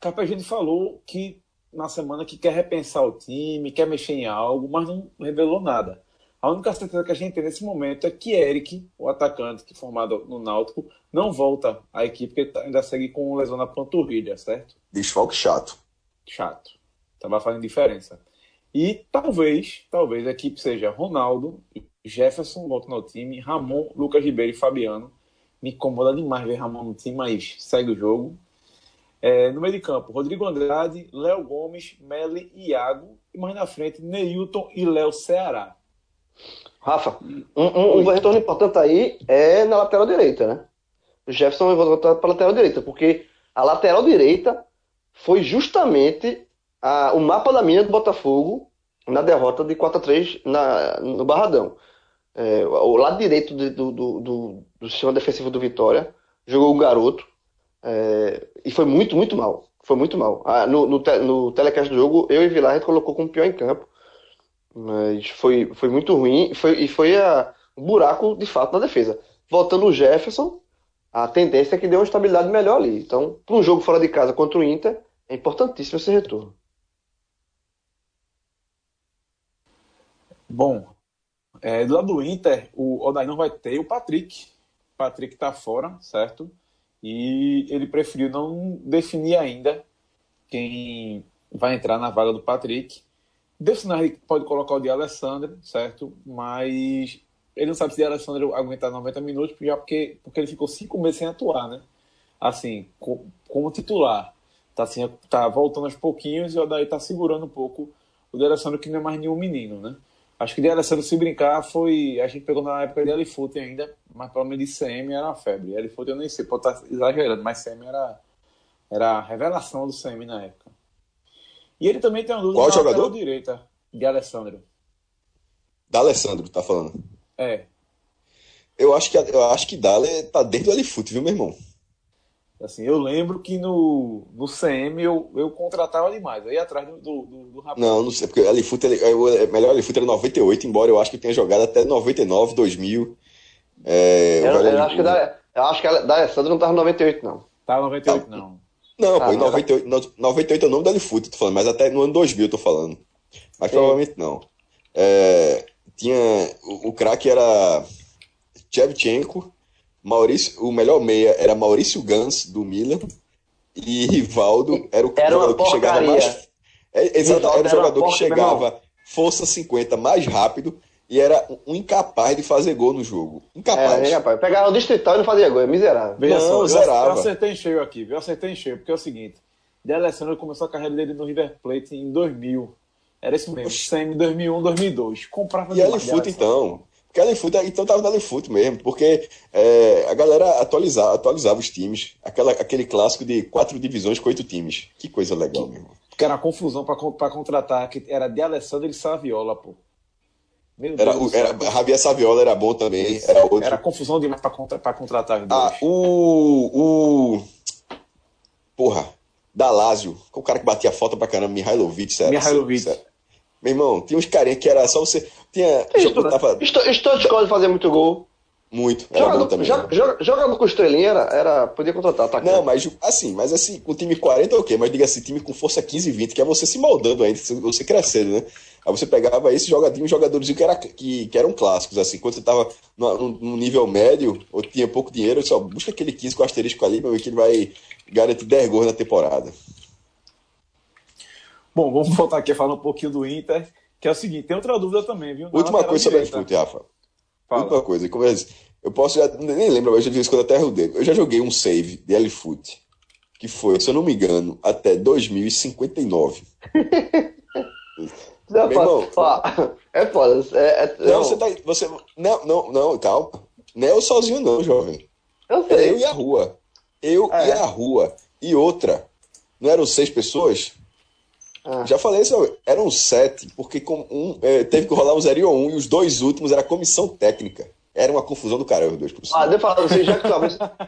Carpegiani falou que na semana que quer repensar o time, quer mexer em algo, mas não revelou nada. A única certeza que a gente tem nesse momento é que Eric, o atacante que formado no Náutico, não volta à equipe, porque ainda segue com lesão na panturrilha, certo? Desfalque chato. Chato. Tava fazendo diferença. E talvez, talvez a equipe seja Ronaldo, Jefferson voltando ao time, Ramon, Lucas Ribeiro e Fabiano. Me incomoda demais ver Ramon no time, mas segue o jogo. É, no meio de campo, Rodrigo Andrade, Léo Gomes, Meli e Iago. E mais na frente, Neilton e Léo Ceará. Rafa, um, um, um retorno importante aí é na lateral direita, né? O Jefferson vai voltar para a lateral direita, porque a lateral direita foi justamente a, o mapa da mina do Botafogo na derrota de 4 a 3 na, no Barradão. É, o lado direito de, do, do, do, do, sistema defensivo do Vitória jogou um garoto é, e foi muito, muito mal. Foi muito mal. Ah, no, no, te, no telecast do jogo, eu e Vilar a gente colocou como pior em campo. Mas foi, foi muito ruim foi, e foi a, um buraco de fato na defesa. Voltando o Jefferson, a tendência é que dê uma estabilidade melhor ali. Então, para um jogo fora de casa contra o Inter, é importantíssimo esse retorno. Bom, é, do lado do Inter, o Odair não vai ter o Patrick. O Patrick está fora, certo? E ele preferiu não definir ainda quem vai entrar na vaga do Patrick. Deu sinal que pode colocar o de Alessandro, certo? Mas ele não sabe se o Alessandro aguentar 90 minutos, já porque, porque ele ficou cinco meses sem atuar, né? Assim, como titular. Tá, assim, tá voltando aos pouquinhos e o Odair tá segurando um pouco o de Alessandro, que não é mais nenhum menino, né? Acho que de Alessandro, se brincar, foi. A gente pegou na época de Elifute ainda, mas pelo menos de CM era uma febre. Elifute eu nem sei, pode estar exagerando, mas CM era, era a revelação do CM na época. E ele também tem uma dúvida Qual na jogador? direita, de Alessandro. Da Alessandro, tá falando? É. Eu acho que, eu acho que Dale tá dentro do Elifute, viu, meu irmão? Assim, eu lembro que no, no CM eu, eu contratava demais. Eu ia atrás do, do, do rapaz. Não, não sei, porque o Elifute, o melhor Elifute era 98, embora eu acho que tenha jogado até 99, 2000. É, eu, eu, acho que da, eu acho que da Alessandro não tava em 98, não. Tava 98, tá. não. Não, ah, pô, em 98, não, 98 é o nome do Elifute, tô falando, mas até no ano 2000 eu tô falando. Mas Sim. provavelmente não. É, tinha. O, o craque era Chevchenko, Maurício, o melhor meia era Maurício Gans, do Milan, e Rivaldo era o era jogador que chegava mais. É, exato, era o jogador que chegava força 50 mais rápido e era um incapaz de fazer gol no jogo. Incapaz. É, rapaz. Pegava o distrital e não fazia gol, é miserável. Veja não, só, zerava. Eu, acertei em cheio aqui, viu? Eu acertei em cheio, porque é o seguinte: De Alessandro começou a carreira dele no River Plate em 2000. Era isso mesmo, Sem 2001, 2002. Comprava E Alifoot, então. Porque Alifoot, então tava no Alifoot mesmo, porque é, a galera atualizava, atualizava os times. Aquela, aquele clássico de quatro divisões com oito times. Que coisa legal, meu irmão. Que era uma confusão para contratar, que era de Alessandro e Saviola, pô. Meu era, Deus era, Javier Saviola era bom também. Era, outro. era confusão demais para contra, contratar os dois. Ah, o. o porra, Dalásio, o cara que batia foto pra caramba, Mihailovic, sério. Mihailovic. Meu irmão, tinha uns carinha que era só você. Tinha. Estou tava... de fazer muito gol. Muito. Jogador, também, joga, joga, jogador com estrelinha era, era. Podia contratar, tá? Não, mas assim, mas assim, com time 40 é ok, mas diga assim, time com força 15 e 20, que é você se moldando ainda, você crescendo, né? Aí você pegava esse jogadinho, jogadores que, era, que, que eram clássicos, assim, quando você tava no, no, nível médio, ou tinha pouco dinheiro, só busca aquele 15 com asterisco ali, pra ver que ele vai garantir 10 gols na temporada. Bom, vamos voltar aqui a falar um pouquinho do Inter, que é o seguinte, tem outra dúvida também, viu? Na Última coisa sobre a disputa, Rafa. Fala. Última coisa, como eu, eu posso já, nem lembro, mas eu já quando até dedo. Eu já joguei um save de L-Foot, que foi, se eu não me engano, até 2059. Não, Meu irmão, é foda. É, é, não, não, você tá. Você, não, não, não, calma. Não é eu sozinho, não, jovem. Eu sei. É eu e a rua. Eu é. e a rua. E outra. Não eram seis pessoas? Ah. Já falei isso, eram sete, porque com um, é, teve que rolar um 0 e um, e os dois últimos era comissão técnica. Era uma confusão do caramba, os dois por cima. Ah, deixa eu falar, você já que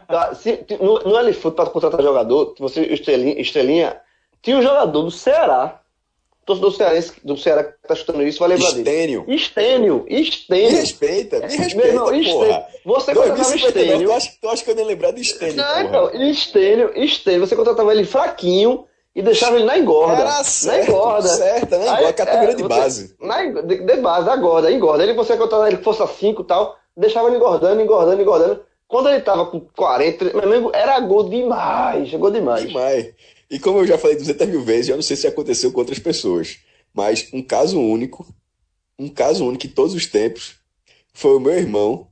tá, se, no, no L-Foot, para contratar jogador, você, estrelinha, estrelinha, tinha um jogador do Ceará torcedor cearense do Ceará que tá chutando isso vai lembrar Estênio. dele. Estênio. Estênio. Me respeita, me respeita, Meu irmão, porra. Você contratava Estênio. Tu acha, tu acha que eu nem lembrar de Estênio, Não, então, Estênio, Estênio. Você contratava ele fraquinho e deixava ele na engorda. Era certo, na engorda. Na engorda, Aí, categoria é, de base. Na, de, de base, agora, engorda. Ele, você contratava ele que fosse 5 e tal, deixava ele engordando, engordando, engordando. Quando ele tava com 40, meu amigo, era gol demais, gol demais. Demais. E como eu já falei 200 mil vezes, eu não sei se aconteceu com outras pessoas, mas um caso único, um caso único em todos os tempos, foi o meu irmão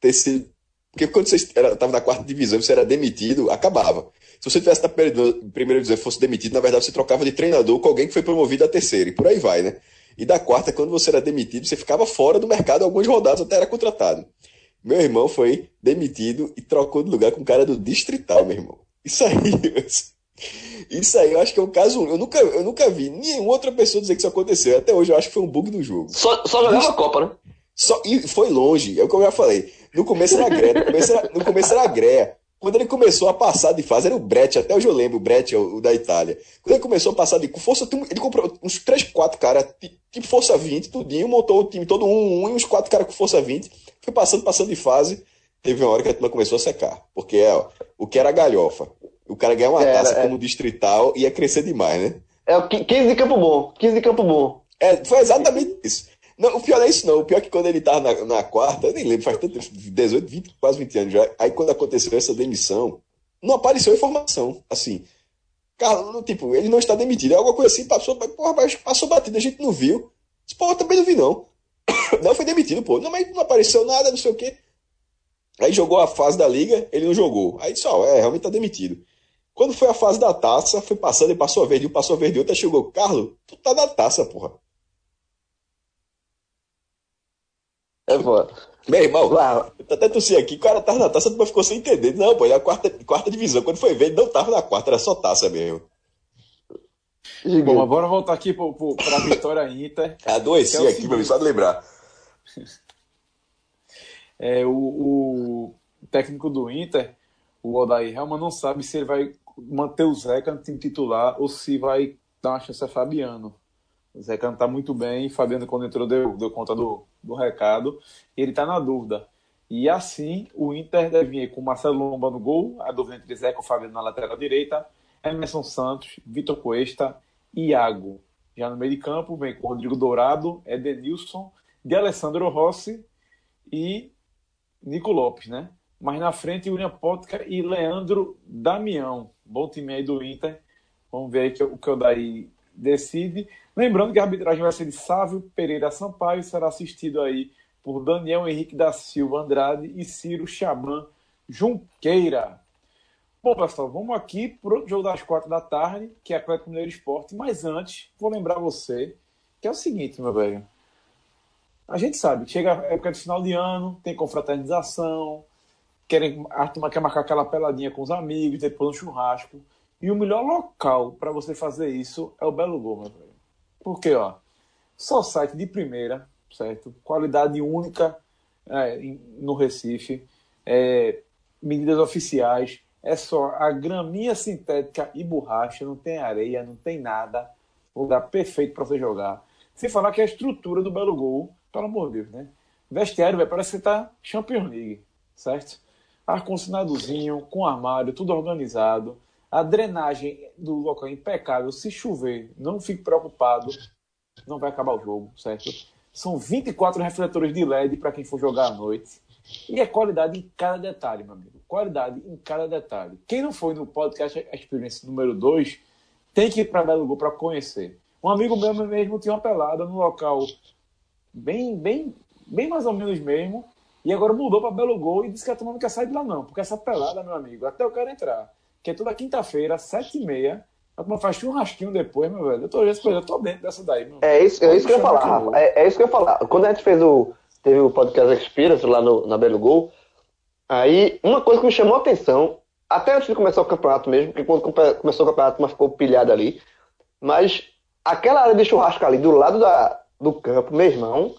ter sido. Porque quando você estava na quarta divisão, você era demitido, acabava. Se você tivesse na primeira divisão e fosse demitido, na verdade você trocava de treinador com alguém que foi promovido a terceira, e por aí vai, né? E da quarta, quando você era demitido, você ficava fora do mercado algumas rodadas até era contratado. Meu irmão foi demitido e trocou de lugar com o cara do Distrital, meu irmão. Isso aí. Isso aí eu acho que é um caso. Eu nunca, eu nunca vi nenhuma outra pessoa dizer que isso aconteceu. Até hoje eu acho que foi um bug do jogo. Só, só jogava a Copa, né? Só, e foi longe, é o que eu já falei. No começo era greia, no começo era, no começo era greia. Quando ele começou a passar de fase, era o Brett, até hoje eu lembro, o Brett, o, o da Itália. Quando ele começou a passar de força, ele comprou uns 3, 4 caras, tipo força 20, tudinho, montou o time todo um, um e uns 4 caras com força 20. Foi passando, passando de fase. Teve uma hora que a turma começou a secar. Porque ó, o que era galhofa, o cara ganhar uma era, taça é. como distrital ia crescer demais, né? É o 15 de campo bom. 15 de campo bom. É, foi exatamente isso. Não, o pior é isso, não. O pior é que quando ele tava na, na quarta, eu nem lembro, faz tanto 18, 20, quase 20 anos já. Aí quando aconteceu essa demissão, não apareceu informação. Assim, Carlos, tipo, ele não está demitido. É alguma coisa assim, passou, porra, passou batido, a gente não viu. Disse, porra, também não vi, não. Não foi demitido, pô. Não, mas não apareceu nada, não sei o quê. Aí jogou a fase da liga, ele não jogou. Aí disse, ó, é, realmente tá demitido. Quando foi a fase da taça, foi passando, ele passou a verde, passou a verde, outra chegou. Carlos, tu tá na taça, porra. É foda. Meu irmão, Uau. eu até tossi aqui, o cara tava na taça, tu ficou sem entender. Não, pô, ele é a quarta, quarta divisão. Quando foi ver, ele não tava na quarta, era só taça mesmo. Bom, agora voltar aqui para a Vitória Inter. Adoeci é aqui, meu só de lembrar. É, o, o, técnico do Inter, o Odair Helman, não sabe se ele vai manter o Zeca no time titular ou se vai dar uma chance a Fabiano. O Zeca não está muito bem, Fabiano, quando entrou, deu, deu conta do, do recado, ele está na dúvida. E assim, o Inter deve vir com Marcelo Lomba no gol, a dúvida entre Zeca e Fabiano na lateral direita, Emerson Santos, Vitor Cuesta, Iago. Já no meio de campo, vem com Rodrigo Dourado, Edenilson, de Alessandro Rossi e Nico Lopes, né? Mas na frente, William Potka e Leandro Damião. Bom time aí do Inter. Vamos ver aí o que o Daí decide. Lembrando que a arbitragem vai ser de Sávio Pereira Sampaio será assistido aí por Daniel Henrique da Silva Andrade e Ciro Chaban Junqueira. Bom, pessoal, vamos aqui para o jogo das quatro da tarde, que é Atlético Mineiro Esporte. Mas antes, vou lembrar você que é o seguinte, meu velho. A gente sabe, chega a época de final de ano, tem confraternização, querem, a turma quer marcar aquela peladinha com os amigos, depois um churrasco. E o melhor local para você fazer isso é o Belo Gol. Porque, ó, só site de primeira, certo? Qualidade única é, no Recife, é, medidas oficiais, é só a graminha sintética e borracha, não tem areia, não tem nada. Lugar perfeito para você jogar. Sem falar que a estrutura do Belo Gol, pelo amor de Deus, né? Vestiário, véio, parece que tá Champions League, certo? Ar-condicionadozinho, com armário, tudo organizado. A drenagem do local é impecável. Se chover, não fique preocupado, não vai acabar o jogo, certo? São 24 refletores de LED para quem for jogar à noite. E é qualidade em cada detalhe, meu amigo. Qualidade em cada detalhe. Quem não foi no podcast Experience número 2 tem que ir para Belo Gol para conhecer. Um amigo meu mesmo tinha uma pelada no local bem, bem, bem mais ou menos mesmo. E agora mudou para Belo Gol e disse que a turma não quer sair de lá, não. Porque essa pelada, meu amigo, até eu quero entrar. Que é toda quinta-feira, sete e meia. A turma faz churrasquinho depois, meu velho. Eu tô, eu tô dentro dessa daí, meu. É isso, é isso que eu ia falar, Rafa. É, é, isso que eu ia falar. Quando a gente fez o. Teve o podcast Experience lá no, na Belo Gol. Aí, uma coisa que me chamou a atenção, até antes de começar o campeonato mesmo, porque quando começou o campeonato, mas ficou pilhada ali. Mas aquela área de churrasco ali, do lado da, do campo, meu irmão,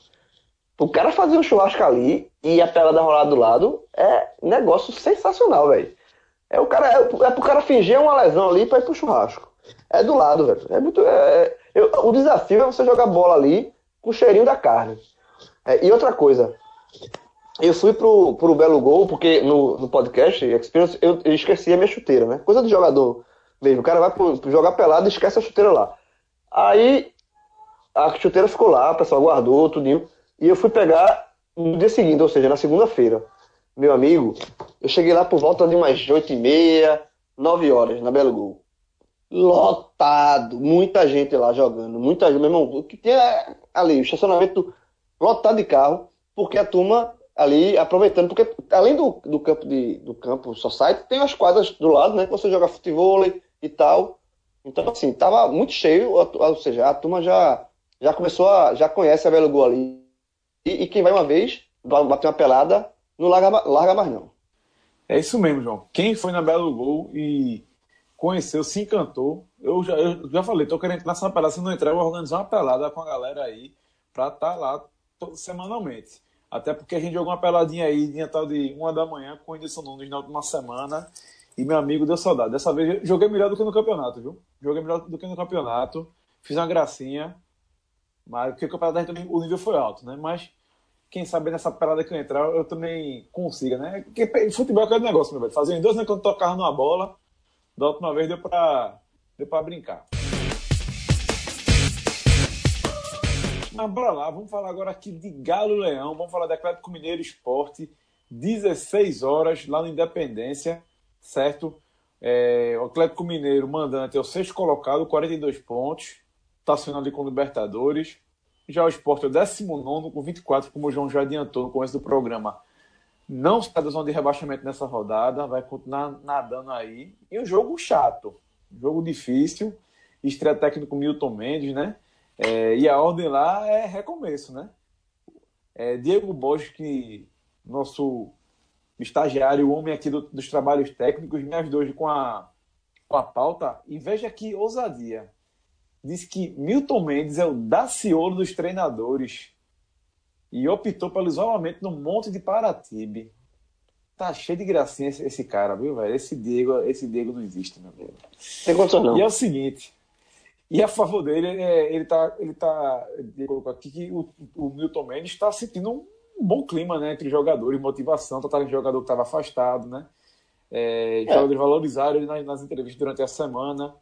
o cara fazer um churrasco ali e a pelada rolar do lado é negócio sensacional, velho. É o cara, é, é pro cara fingir uma lesão ali pra ir pro churrasco. É do lado, velho. É muito. É, eu, o desafio é você jogar bola ali com o cheirinho da carne. É, e outra coisa, eu fui pro, pro Belo Gol, porque no, no podcast Experience eu, eu, esqueci a minha chuteira, né? Coisa de jogador mesmo. O cara vai pro jogar pelado e esquece a chuteira lá. Aí a chuteira ficou lá, o pessoal guardou, tudinho. E eu fui pegar no dia seguinte, ou seja, na segunda-feira. Meu amigo, eu cheguei lá por volta de umas 8 e meia, 9 horas, na Belo Gol. Lotado, muita gente lá jogando, muita gente, meu irmão, que tinha ali, o estacionamento lotado de carro, porque a turma ali aproveitando, porque além do, do campo de, do campo society, tem as quadras do lado, né? Que você joga futebol e tal. Então, assim, tava muito cheio, ou seja, a turma já, já começou a. já conhece a Belo Gol ali. E, e, quem vai uma vez, bater uma pelada, não larga, larga mais não. É isso mesmo, João. Quem foi na Belo Gol e conheceu, se encantou. Eu já, eu já falei, tô querendo nessa pelada, se não entrar, eu vou organizar uma pelada com a galera aí pra estar tá lá semanalmente. Até porque a gente jogou uma peladinha aí, dia tal de uma da manhã, com o Edson Nunes na última semana. E meu amigo deu saudade. Dessa vez joguei melhor do que no campeonato, viu? Joguei melhor do que no campeonato. Fiz uma gracinha. Mas porque o campeonato o nível foi alto, né? Mas quem sabe nessa pelada que eu entrar, eu também consiga, né? Porque futebol é aquele negócio, meu velho. Fazia dois anos quando tocava numa bola, da última vez deu pra, deu pra brincar. Mas bora lá, vamos falar agora aqui de Galo Leão, vamos falar de Atlético Mineiro Esporte, 16 horas lá no Independência, certo? É, o Atlético Mineiro, mandante, é o sexto colocado, 42 pontos, está sendo ali com o Libertadores. Já o Esporte é o 19 com 24, como o João já adiantou no começo do programa. Não está da zona de rebaixamento nessa rodada, vai continuar nadando aí. E um jogo chato, jogo difícil, estreia técnico Milton Mendes, né? É, e a ordem lá é recomeço, né? É, Diego Borges, que nosso estagiário, o homem aqui do, dos trabalhos técnicos, me ajudou com a, com a pauta. E veja que ousadia. Diz que Milton Mendes é o Daciolo dos treinadores e optou pelo isolamento no Monte de Paratibe. Tá cheio de gracinha esse, esse cara, viu, velho? Esse Diego, esse Diego não existe, meu amigo. Tem condição não. E é o seguinte, e a favor dele, é, ele está ele tá, ele colocou aqui que o, o Milton Mendes está sentindo um, bom clima né, entre jogadores, motivação, tá de jogador que estava afastado, né? É, é. Jogadores valorizaram ele nas, nas, entrevistas durante a semana,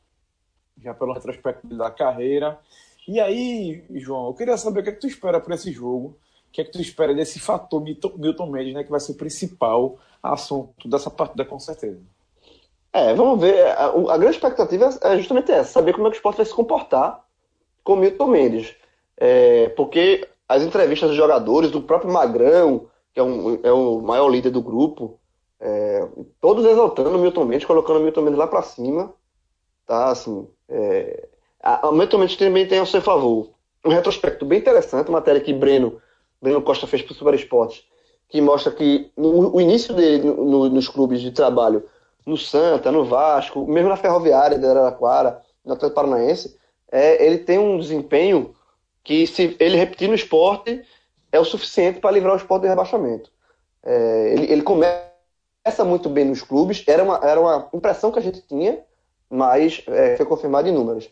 já pelo retrospecto da carreira. E aí, João, eu queria saber o que é que tu espera para esse jogo, o que é que tu espera desse fator Milton, Milton Mendes, né, que vai ser o principal assunto dessa partida, com certeza. É, vamos ver. A, a, grande expectativa é justamente essa, saber como é que o esporte vai se comportar com Milton Mendes. É, porque as entrevistas dos jogadores, do próprio Magrão, que é, um, é o maior líder do grupo, é, todos exaltando o Milton Mendes, colocando o Milton Mendes lá para cima. Tá, assim, é, Mendes também tem ao seu favor um retrospecto bem interessante, matéria que Breno, Breno Costa fez para o Super Esportes, que mostra que no, o início dele no, nos clubes de trabalho no Santa, no Vasco, mesmo na Ferroviária de Araraquara, no Atlético Paranaense, é, ele tem um desempenho que, se ele repetir no esporte, é o suficiente para livrar o esporte do rebaixamento. É, ele, ele começa muito bem nos clubes, era uma, era uma impressão que a gente tinha, mas é, foi confirmado em números.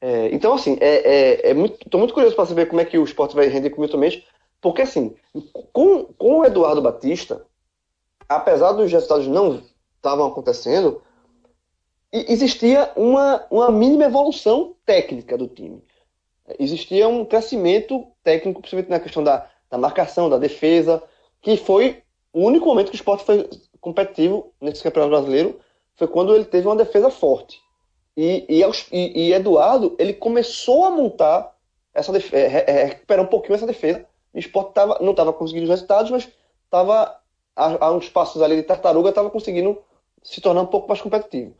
É, então, assim, é, é, é muito, estou muito curioso para saber como é que o esporte vai render com o Milton Mendes, porque, assim, com, com o Eduardo Batista, apesar dos resultados não estavam acontecendo, existia uma, uma mínima evolução técnica do time. Existia um crescimento técnico, principalmente na questão da, da marcação, da defesa, que foi o único momento que o esporte foi competitivo nesse campeonato brasileiro foi quando ele teve uma defesa forte. E, e, e, e Eduardo, ele começou a montar essa defesa, é, é, recuperar um pouquinho essa defesa. O esporte tava, não estava conseguindo os resultados, mas estava a, a uns passos ali de tartaruga, estava conseguindo se tornar um pouco mais competitivo.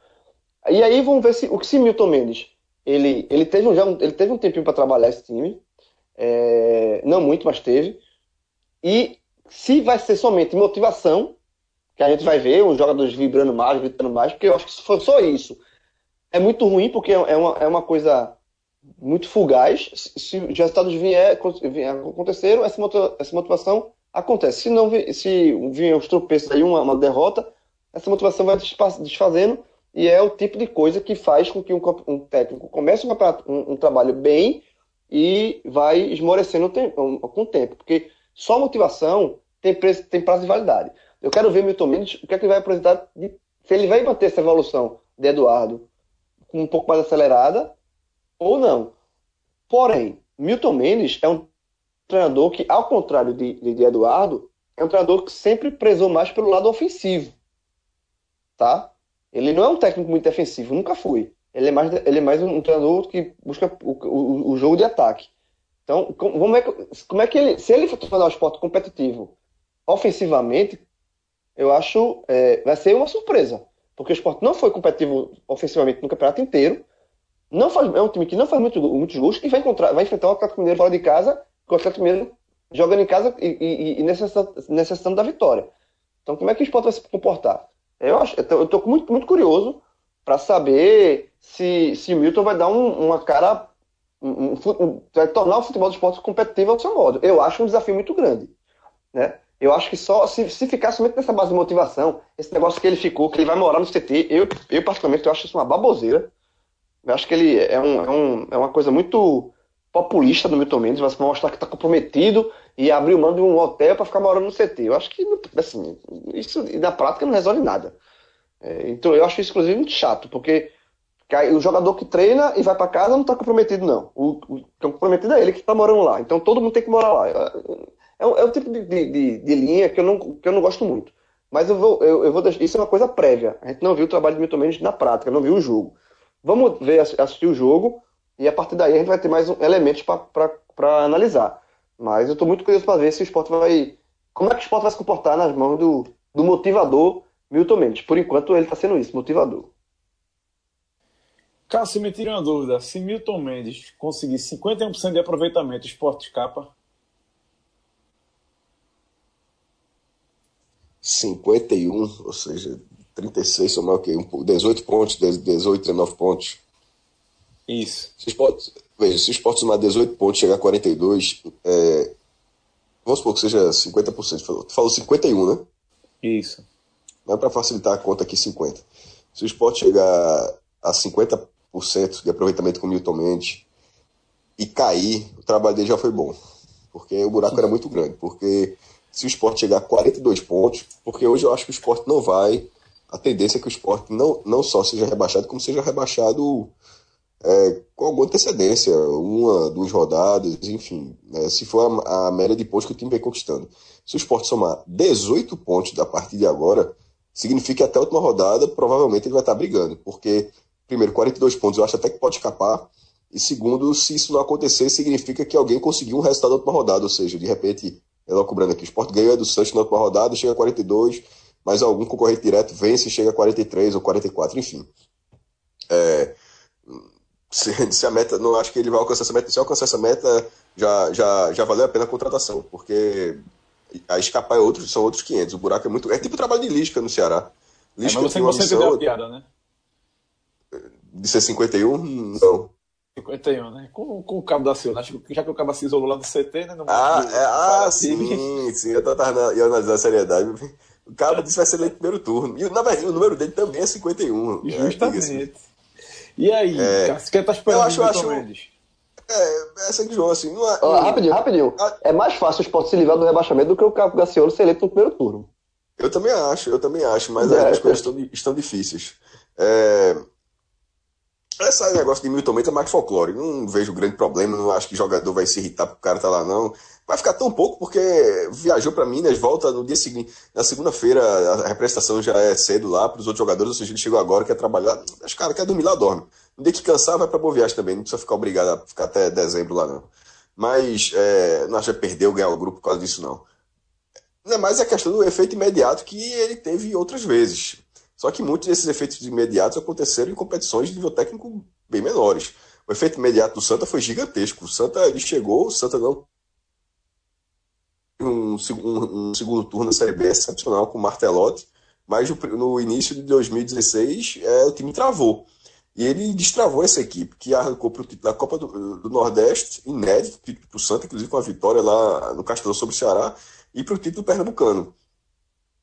E aí vamos ver se o que se Milton Mendes ele, ele, teve um, já um, ele teve um tempinho para trabalhar esse time, é, não muito, mas teve. E se vai ser somente motivação, que a gente vai ver os jogadores vibrando mais, gritando mais, porque eu acho que se for só isso, é muito ruim, porque é uma, é uma coisa muito fugaz. Se os resultados vier, vier aconteceram, essa, essa motivação acontece. Se não se vier os tropeços aí, uma, uma derrota, essa motivação vai desfazendo e é o tipo de coisa que faz com que um, um técnico comece um, um, um, trabalho bem e vai esmorecendo com o tempo, porque só motivação tem, preço, tem prazo de validade. Eu quero ver Milton Mendes, o que é que ele vai apresentar, de, se ele vai manter essa evolução de Eduardo um pouco mais acelerada ou não. Porém, Milton Mendes é um treinador que, ao contrário de, de, Eduardo, é um treinador que sempre prezou mais pelo lado ofensivo tá? Ele não é um técnico muito defensivo, nunca foi. Ele é mais, ele é mais um treinador que busca o, o, o jogo de ataque. Então, como é, que, como é que ele, se ele for tornar o esporte competitivo ofensivamente, eu acho é, vai ser uma surpresa. Porque o esporte não foi competitivo ofensivamente no campeonato inteiro. Não faz, é um time que não faz muito, muitos gols e vai, encontrar, vai enfrentar o Atlético Mineiro fora de casa, com o Atlético Mineiro jogando em casa e, e, e necessitando, necessitando da vitória. Então, como é que o esporte vai se comportar? Eu acho, eu estou muito, muito curioso para saber se, se o Milton vai dar um, uma cara, um, um, vai tornar o futebol do esporte competitivo ao seu modo. Eu acho um desafio muito grande, né? Eu acho que só se, se ficar somente nessa base de motivação, esse negócio que ele ficou, que ele vai morar no CT, eu, eu particularmente eu acho isso uma baboseira. Eu acho que ele é, um, é, um, é uma coisa muito populista do Milton Mendes, vai mostrar que está comprometido e abrir mão de um hotel para ficar morando no CT. Eu acho que, assim, isso na prática não resolve nada. É, então eu acho isso, inclusive, muito chato, porque o jogador que treina e vai para casa não está comprometido, não. O, o, comprometido é ele que está morando lá. Então todo mundo tem que morar lá. É, é, é o tipo de, de, de, linha que eu, não, que eu não gosto muito. Mas eu vou, eu, eu vou deixar, isso é uma coisa prévia. A gente não viu o trabalho de Milton Mendes na prática, não viu o jogo. Vamos ver, assistir o jogo e a partir daí a gente vai ter mais elementos para analisar. Mas eu estou muito curioso para ver se o esporte vai. Como é que o esporte vai se comportar nas mãos do, do motivador Milton Mendes. Por enquanto ele está sendo isso, motivador. Cássio, me tira uma dúvida. Se Milton Mendes conseguir 51% de aproveitamento, o esporte escapa? 51, ou seja, 36, somar o quê? 18 pontos, 18, 19 pontos. Isso. Se o esporte, veja, se o esporte somar 18 pontos chegar a 42, é, vamos supor que seja 50%. Tu falou 51, né? Isso. Não é para facilitar a conta aqui 50. Se o esporte chegar a 50% de aproveitamento com o Milton Mendes e cair, o trabalho dele já foi bom. Porque o buraco Sim. era muito grande. Porque se o esporte chegar a 42 pontos, porque hoje eu acho que o esporte não vai. A tendência é que o esporte não, não só seja rebaixado, como seja rebaixado é, com alguma antecedência, uma, duas rodadas, enfim. Né, se for a, a, média de pontos que o time vem conquistando. Se o esporte somar 18 pontos da partir de agora, significa que até a última rodada provavelmente ele vai estar brigando. Porque, primeiro, 42 pontos eu acho até que pode escapar. E segundo, se isso não acontecer, significa que alguém conseguiu um resultado na última rodada. Ou seja, de repente, eu cobrando aqui, o Sport ganhou do Santos na última rodada, chega a 42, mas algum concorrente direto vence e chega a 43 ou 44, enfim. É, se, se, a meta, não acho que ele vai alcançar essa meta. Se alcançar essa meta, já, já, já valeu a pena a contratação, porque a escapar é outros, são outros 500. O buraco é muito. É tipo o trabalho de Lisca no Ceará. Lisca é, mas você, você entendeu a piada, né? De ser 51? Não. 51, né? Com, com o Cabo da Silva. Acho que já que o Cabo se isolou lá do CT, né? No ah, é, ah sim, sim. Eu tava ia analisar a seriedade. O Cabo disse que vai ser no primeiro turno. E, na verdade, o número dele também é 51. Né? Justamente. É, e aí, é, o que tá esperando eu acho, acho, Mendes? É, essa que João, assim. Não é, ah, rapidinho, rapidinho. A... É mais fácil o Sport se livrar do rebaixamento do que o Cabo Gaciolo ser eleito no primeiro turno. Eu também acho, eu também acho, mas é, as coisas estão, estão difíceis. É, esse negócio de Milton Mendes é mais folclore. Não vejo grande problema, não acho que jogador vai se irritar porque o cara tá lá, não. Vai ficar tão pouco porque viajou para Minas, volta no dia seguinte. Na segunda-feira a representação já é cedo lá para os outros jogadores, ou seja, ele chegou agora, quer trabalhar. Os caras querem dormir lá, dorme. No dia que cansar, vai para Boa Viagem também. Não precisa ficar obrigado a ficar até dezembro lá, não. Mas é, não acho que perdeu ganhar o grupo por causa disso, não. Não é mais a questão do efeito imediato que ele teve outras vezes. Só que muitos desses efeitos imediatos aconteceram em competições de nível técnico bem menores. O efeito imediato do Santa foi gigantesco. O Santa ele chegou, o Santa não um, um, um segundo turno na Série B excepcional com o Martelotti, mas no, no início de 2016 é, o time travou. E ele destravou essa equipe, que arrancou para o título da Copa do, do Nordeste, inédito, título para o Santa, inclusive com a vitória lá no Castelão sobre o Ceará, e para o título pernambucano.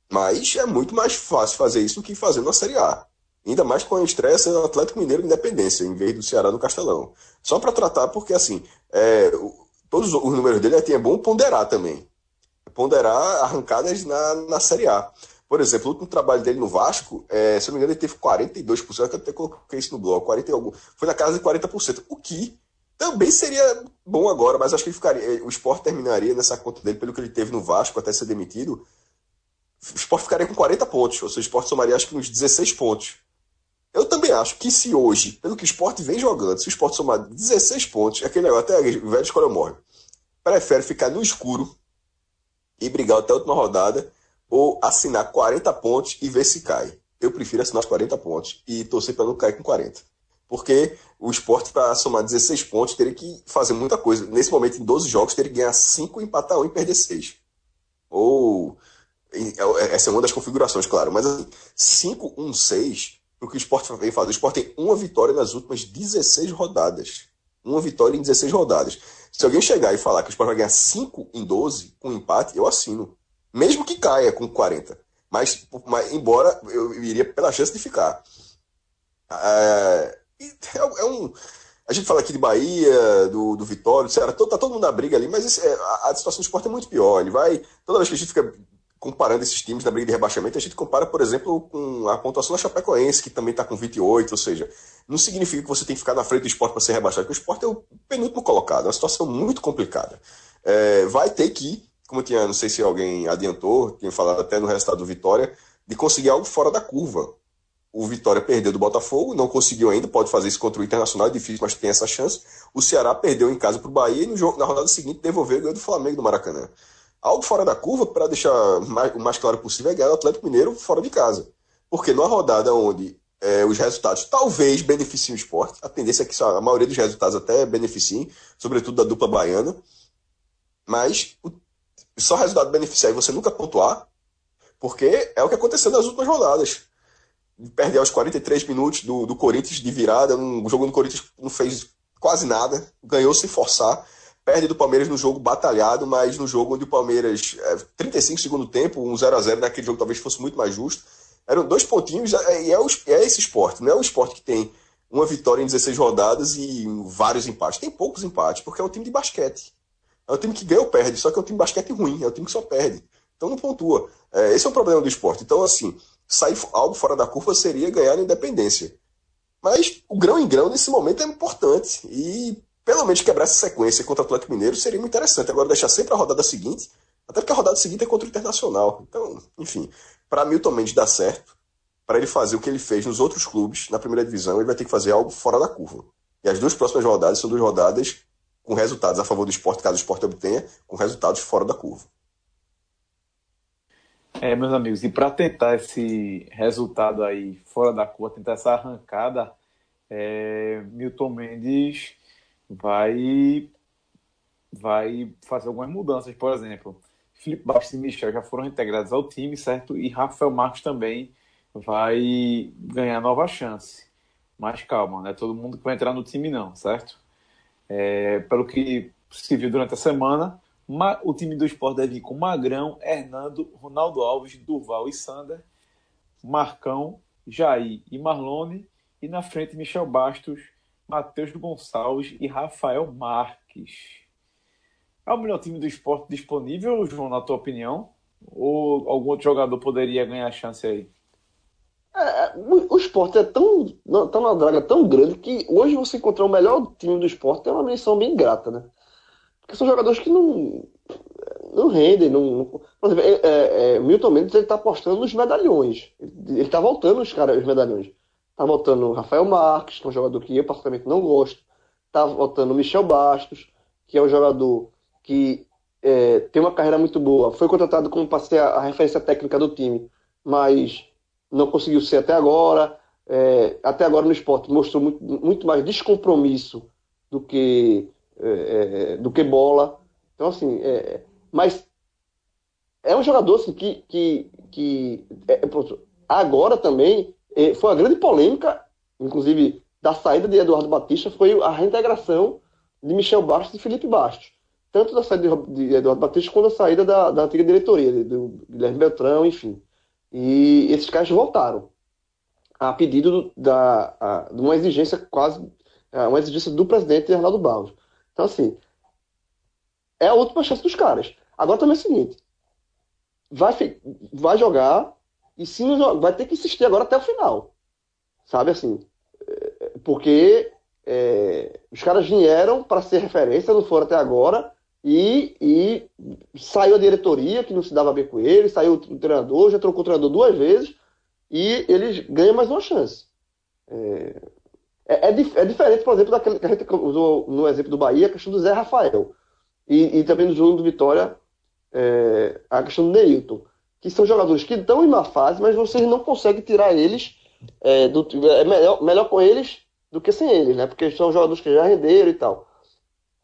Mas é muito mais fácil fazer isso do que fazer na Série A. Ainda mais com a estreia sendo Atlético Mineiro Independência, em vez do Ceará no Castelão. Só para tratar, porque assim, é, todos os números dele é, é bom ponderar também. Ponderar arrancadas na, na Série A. Por exemplo, o último trabalho dele no Vasco, é, se eu não me engano, ele teve 42%, eu até coloquei isso no blog, 40 algum, foi na casa de 40%, o que também seria bom agora, mas acho que ficaria, o esporte terminaria nessa conta dele, pelo que ele teve no Vasco até ser demitido, o Sport ficaria com 40 pontos, ou seja, o Sport somaria acho que uns 16 pontos. Eu também acho que se hoje, pelo que o Sport vem jogando, se o Sport somar 16 pontos, é aquele negócio, até o velho escolha morre. Prefere ficar no escuro e brigar até a última rodada, ou assinar 40 pontos e ver se cai. Eu prefiro assinar os 40 pontos e torcer para não cair com 40. Porque o esporte, para somar 16 pontos, teria que fazer muita coisa. Nesse momento, em 12 jogos, teria que ganhar 5, empatar 1 e perder 6. Ou. É, essa é uma das configurações, claro. Mas assim, 5, 1, 6, o que o esporte vem fazer. O esporte tem uma vitória nas últimas 16 rodadas. Uma vitória em 16 rodadas. Se alguém chegar e falar que o esporte vai ganhar 5 em 12 com empate, eu assino. Mesmo que caia com 40. Mas, mas embora eu iria pela chance de ficar. É, é, é um. A gente fala aqui de Bahia, do, do Vitória, etc. Tá todo mundo na briga ali, mas esse, é, a, a, situação do esporte é muito pior. Ele vai. Toda vez que a gente fica comparando esses times na briga de rebaixamento, a gente compara, por exemplo, com a pontuação da Chapecoense, que também está com 28, ou seja, não significa que você tem que ficar na frente do esporte para ser rebaixado, porque o esporte é o penúltimo colocado, é uma situação muito complicada. É, vai ter que, como tinha, não sei se alguém adiantou, tinha falado até no resultado do Vitória, de conseguir algo fora da curva. O Vitória perdeu do Botafogo, não conseguiu ainda, pode fazer isso contra o Internacional, é difícil, mas tem essa chance. O Ceará perdeu em casa para o Bahia e jogo, na rodada seguinte devolveu o ganho do Flamengo do Maracanã. Algo fora da curva, para deixar mais, o mais claro possível, é ganhar o Atlético Mineiro fora de casa. Porque numa rodada onde é, os resultados talvez beneficiem o esporte, a tendência é que a maioria dos resultados até beneficiem, sobretudo da dupla baiana, mas o, só o resultado beneficiar e você nunca pontuar, porque é o que aconteceu nas últimas rodadas. Perder aos 43 minutos do, do Corinthians de virada, um jogo do Corinthians não fez quase nada, ganhou sem forçar perde do Palmeiras no jogo batalhado, mas no jogo onde o Palmeiras, é, 35 segundo tempo, um 0 a 0 naquele jogo talvez fosse muito mais justo. Eram dois pontinhos, é, e é, é, esse esporte, não é o esporte que tem uma vitória em 16 rodadas e vários empates. Tem poucos empates, porque é um time de basquete. É um time que ganha ou perde, só que é um time de basquete ruim, é um time que só perde. Então não pontua. É, esse é o problema do esporte. Então, assim, sair algo fora da curva seria ganhar na independência. Mas o grão em grão nesse momento é importante. E pelo menos quebrar essa sequência contra o Atlético Mineiro seria muito interessante. Agora deixar sempre a rodada seguinte, até porque a rodada seguinte é contra o Internacional. Então, enfim, para Milton Mendes dar certo, para ele fazer o que ele fez nos outros clubes na primeira divisão, ele vai ter que fazer algo fora da curva. E as duas próximas rodadas são duas rodadas com resultados a favor do esporte, caso o esporte obtenha, com resultados fora da curva. É, meus amigos, e para tentar esse resultado aí fora da curva, tentar essa arrancada, é, Milton Mendes vai vai fazer algumas mudanças, por exemplo. Felipe Bastos e Michel já foram integrados ao time, certo? E Rafael Marques também vai ganhar nova chance. Mas calma, não é todo mundo que vai entrar no time não, certo? É, pelo que se viu durante a semana, o time do esporte deve ir com Magrão, Hernando, Ronaldo Alves, Durval e Sander, Marcão, Jair e Marlone, e na frente Michel Bastos, Matheus Gonçalves e Rafael Marques. É o melhor time do esporte disponível, João, na tua opinião? Ou algum outro jogador poderia ganhar chance aí? É, é o esporte é tão, tá numa draga tão grande que hoje você encontrar o melhor time do esporte é uma missão bem grata, né? Porque são jogadores que não, não rendem. Não, não... Por exemplo, é, é, é Milton Mendes ele tá apostando nos medalhões. Ele, ele tá voltando os, cara, os medalhões. Tá voltando Rafael Marques, que é um jogador que eu particularmente não gosto. Tá voltando Michel Bastos, que é um jogador que é, tem uma carreira muito boa. Foi contratado como para a, referência técnica do time, mas não conseguiu ser até agora. É, até agora no esporte mostrou muito, muito mais descompromisso do que, é, é do que bola. Então, assim, é, mas é um jogador assim, que, que, que é, agora também foi uma grande polêmica, inclusive da saída de Eduardo Batista, foi a reintegração de Michel Bastos e Felipe Bastos. Tanto da saída de Eduardo Batista quanto da saída da, da antiga diretoria, do Guilherme Beltrão, enfim. E esses caras voltaram a pedido da, a, de uma exigência quase, uma exigência do presidente Arnaldo Barros. Então, assim, é a última chance dos caras. Agora também é o seguinte: vai, vai jogar e se vai ter que insistir agora até o final. Sabe assim? É, porque é, os caras vieram para ser referência, não foram até agora, e, e saiu a diretoria, que não se dava bem com ele, saiu o treinador, já trocou o treinador duas vezes, e eles ganham mais uma chance. É, é, é, é diferente, por exemplo, daquele que a gente usou no exemplo do Bahia, a questão do Zé Rafael. E, e também no jogo do Vitória, é, a questão do Neilton, que são jogadores que estão em má fase, mas vocês não conseguem tirar eles é, do, é melhor, melhor com eles do que sem eles, né? Porque são jogadores que já renderam e tal.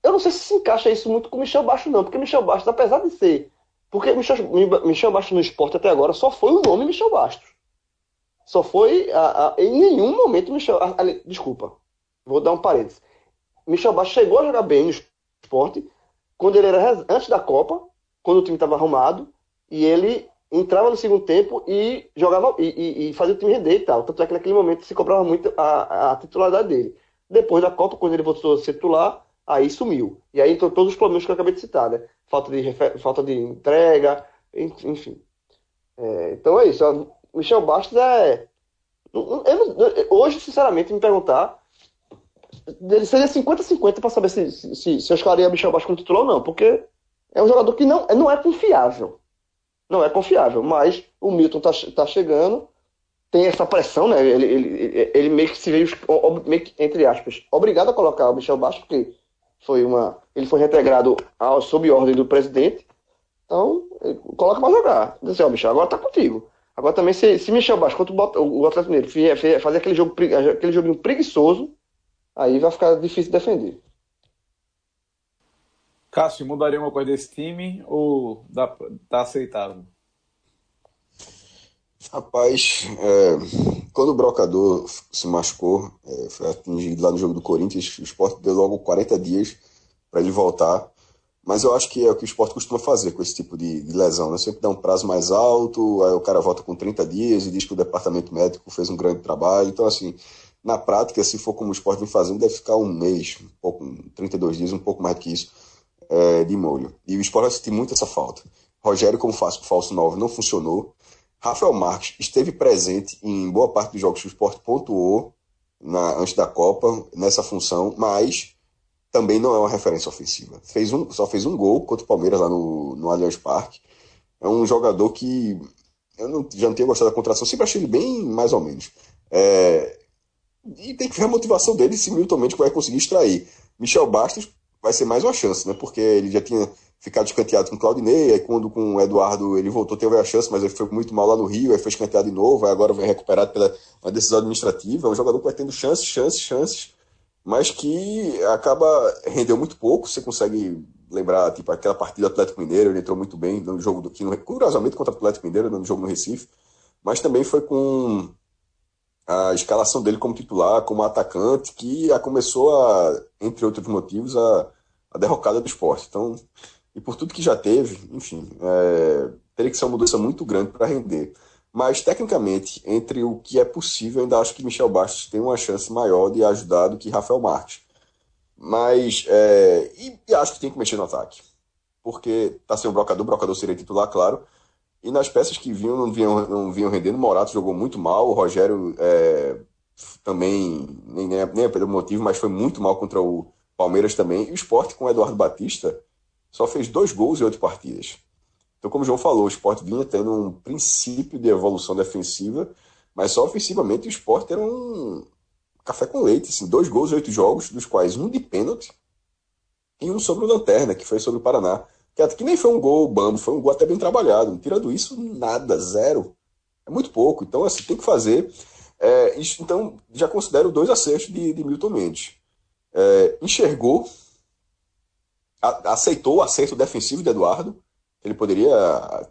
Eu não sei se se encaixa isso muito com Michel Baixo, não, porque Michel Bastos, apesar de ser. Porque Michel, Michel Bastos no esporte até agora só foi o nome Michel Bastos. Só foi. A, a, em nenhum momento Michel. A, desculpa, vou dar um parênteses. Michel Bastos chegou a jogar bem no esporte quando ele era antes da Copa, quando o time estava arrumado, e ele entrava no segundo tempo e jogava e, e, e, fazia o time render e tal. Tanto é que naquele momento se cobrava muito a, a titularidade dele. Depois da Copa, quando ele voltou a ser titular, aí sumiu. E aí entrou todos os problemas que eu acabei de citar, né? Falta de, falta de entrega, enfim. É, então é isso. Michel Bastos é. Eu, hoje, sinceramente, me perguntar. Ele seria 50-50 para saber se, se, se, eu escalaria Michel Bastos como titular ou não, porque é um jogador que não, não é confiável não é confiável. Mas o Milton tá, tá chegando, tem essa pressão, né? Ele, ele, ele meio que se veio, meio que, entre aspas, obrigado a colocar o Michel Baixo, porque foi uma, ele foi reintegrado ao, sob ordem do presidente. Então, coloca para jogar. Diz assim, ó, Michel, agora tá contigo. Agora também, se, se Michel Baixo, quando o Atlético Mineiro fazer aquele, jogo, aquele joguinho preguiçoso, aí vai ficar difícil de defender. Cássio, mudaria uma coisa desse time ou dá, tá aceitável? Rapaz, é, quando o Brocador se machucou, é, foi atingido lá no jogo do Corinthians, o esporte deu logo 40 dias para ele voltar. Mas eu acho que é o que o esporte costuma fazer com esse tipo de, de, lesão, né? Sempre dá um prazo mais alto, aí o cara volta com 30 dias e diz que o departamento médico fez um grande trabalho. Então, assim, na prática, se for como o esporte vem fazendo, deve ficar um mês, um pouco, 32 dias, um pouco mais que isso é, de molho. E o esporte vai sentir muito essa falta. Rogério, como falso 9, não funcionou. Rafael Marques esteve presente em boa parte dos jogos que o esporte pontuou na, antes da Copa, nessa função, mas também não é uma referência ofensiva. Fez um, só fez um gol contra o Palmeiras lá no, no Allianz Parque. É um jogador que eu não, já não tenho gostado da contratação, sempre achei ele bem mais ou menos. É, e tem que ver a motivação dele se Milton Mendes vai conseguir extrair. Michel Bastos vai ser mais uma chance, né? Porque ele já tinha ficado escanteado com Claudinei, aí quando com o Eduardo ele voltou, teve a chance, mas ele foi muito mal lá no Rio, aí foi escanteado de novo, aí agora vem recuperado pela uma decisão administrativa. É um jogador que vai tendo chances, chances, chances, mas que acaba rendeu muito pouco. Você consegue lembrar, tipo, aquela partida do Atlético Mineiro, ele entrou muito bem no jogo do que, curiosamente, contra o Atlético Mineiro, no jogo no Recife, mas também foi com a escalação dele como titular, como atacante, que a começou a, entre outros motivos, a, a derrocada do esporte. Então, e por tudo que já teve, enfim, é, teria que ser uma mudança muito grande para render. Mas, tecnicamente, entre o que é possível, ainda acho que Michel Bastos tem uma chance maior de ajudar do que Rafael Marques. Mas, é, e, e, acho que tem que mexer no ataque. Porque tá sem o brocador, o brocador seria titular, claro, e nas peças que vinham, não vinham, não vinham rendendo. Morato jogou muito mal, o Rogério é, também, nem, nem, nem é pelo motivo, mas foi muito mal contra o Palmeiras também. E o esporte com o Eduardo Batista só fez dois gols em oito partidas. Então, como o João falou, o esporte vinha tendo um princípio de evolução defensiva, mas só ofensivamente o esporte era um café com leite. Assim, dois gols em oito jogos, dos quais um de pênalti e um sobre o Lanterna, que foi sobre o Paraná. Que, que nem foi um gol bambo, foi um gol até bem trabalhado. Tirando isso, nada, zero. É muito pouco. Então, assim, tem que fazer. É, então, já considero dois acertos de, de Milton Mendes. É, enxergou, a, aceitou o acerto defensivo de Eduardo. Ele poderia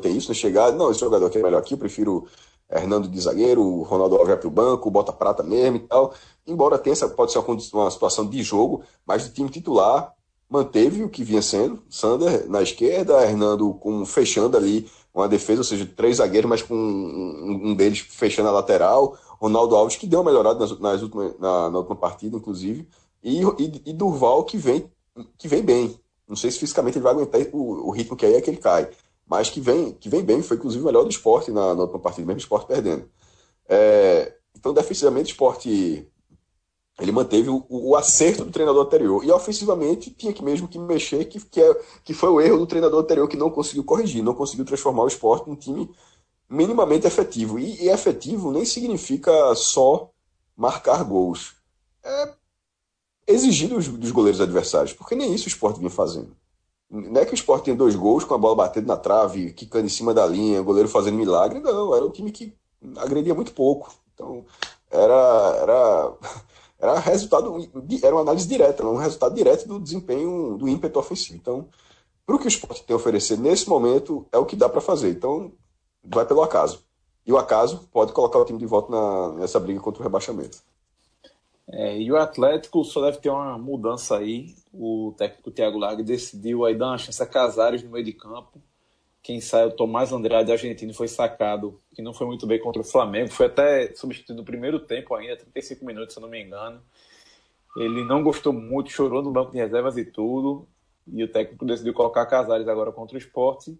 ter isso, né? chegar, não, esse jogador aqui é melhor aqui, eu prefiro Hernando de zagueiro, Ronaldo Alves para o banco, bota prata mesmo e tal. Embora tenha, pode ser uma, situação de jogo, mas do time titular, manteve o que vinha sendo, Sander na esquerda, Hernando com, fechando ali uma defesa, ou seja, três zagueiros, mas com um, um deles fechando a lateral, Ronaldo Alves que deu uma melhorada nas, nas últimas, na, na, última partida, inclusive, e, e, e, Durval que vem, que vem bem. Não sei se fisicamente ele vai aguentar o, o ritmo que aí é que ele cai, mas que vem, que vem bem, foi inclusive o melhor do esporte na, na última partida, mesmo esporte perdendo. É, então, defensivamente, esporte ele manteve o, o, acerto do treinador anterior. E ofensivamente tinha que mesmo que mexer, que, que, é, que foi o erro do treinador anterior que não conseguiu corrigir, não conseguiu transformar o esporte num time minimamente efetivo. E, e efetivo nem significa só marcar gols. É exigir dos, dos goleiros adversários, porque nem isso o esporte vinha fazendo. Não é que o Sport tinha dois gols com a bola batendo na trave, quicando em cima da linha, o goleiro fazendo milagre. Não, era um time que agredia muito pouco. Então, era, era, era resultado, era uma análise direta, um resultado direto do desempenho, do ímpeto ofensivo. Então, para o que o Sport tem a oferecer nesse momento, é o que dá para fazer. Então, vai pelo acaso. E o acaso pode colocar o time de volta na, nessa briga contra o rebaixamento. É, e o Atlético só deve ter uma mudança aí. O técnico Thiago Largue decidiu aí dar uma chance a Casares no meio de campo. Quem sai, o Tomás Andrade, argentino, foi sacado, que não foi muito bem contra o Flamengo. Foi até substituído no primeiro tempo ainda, 35 minutos, se eu não me engano. Ele não gostou muito, chorou no banco de reservas e tudo. E o técnico decidiu colocar Casares agora contra o esporte.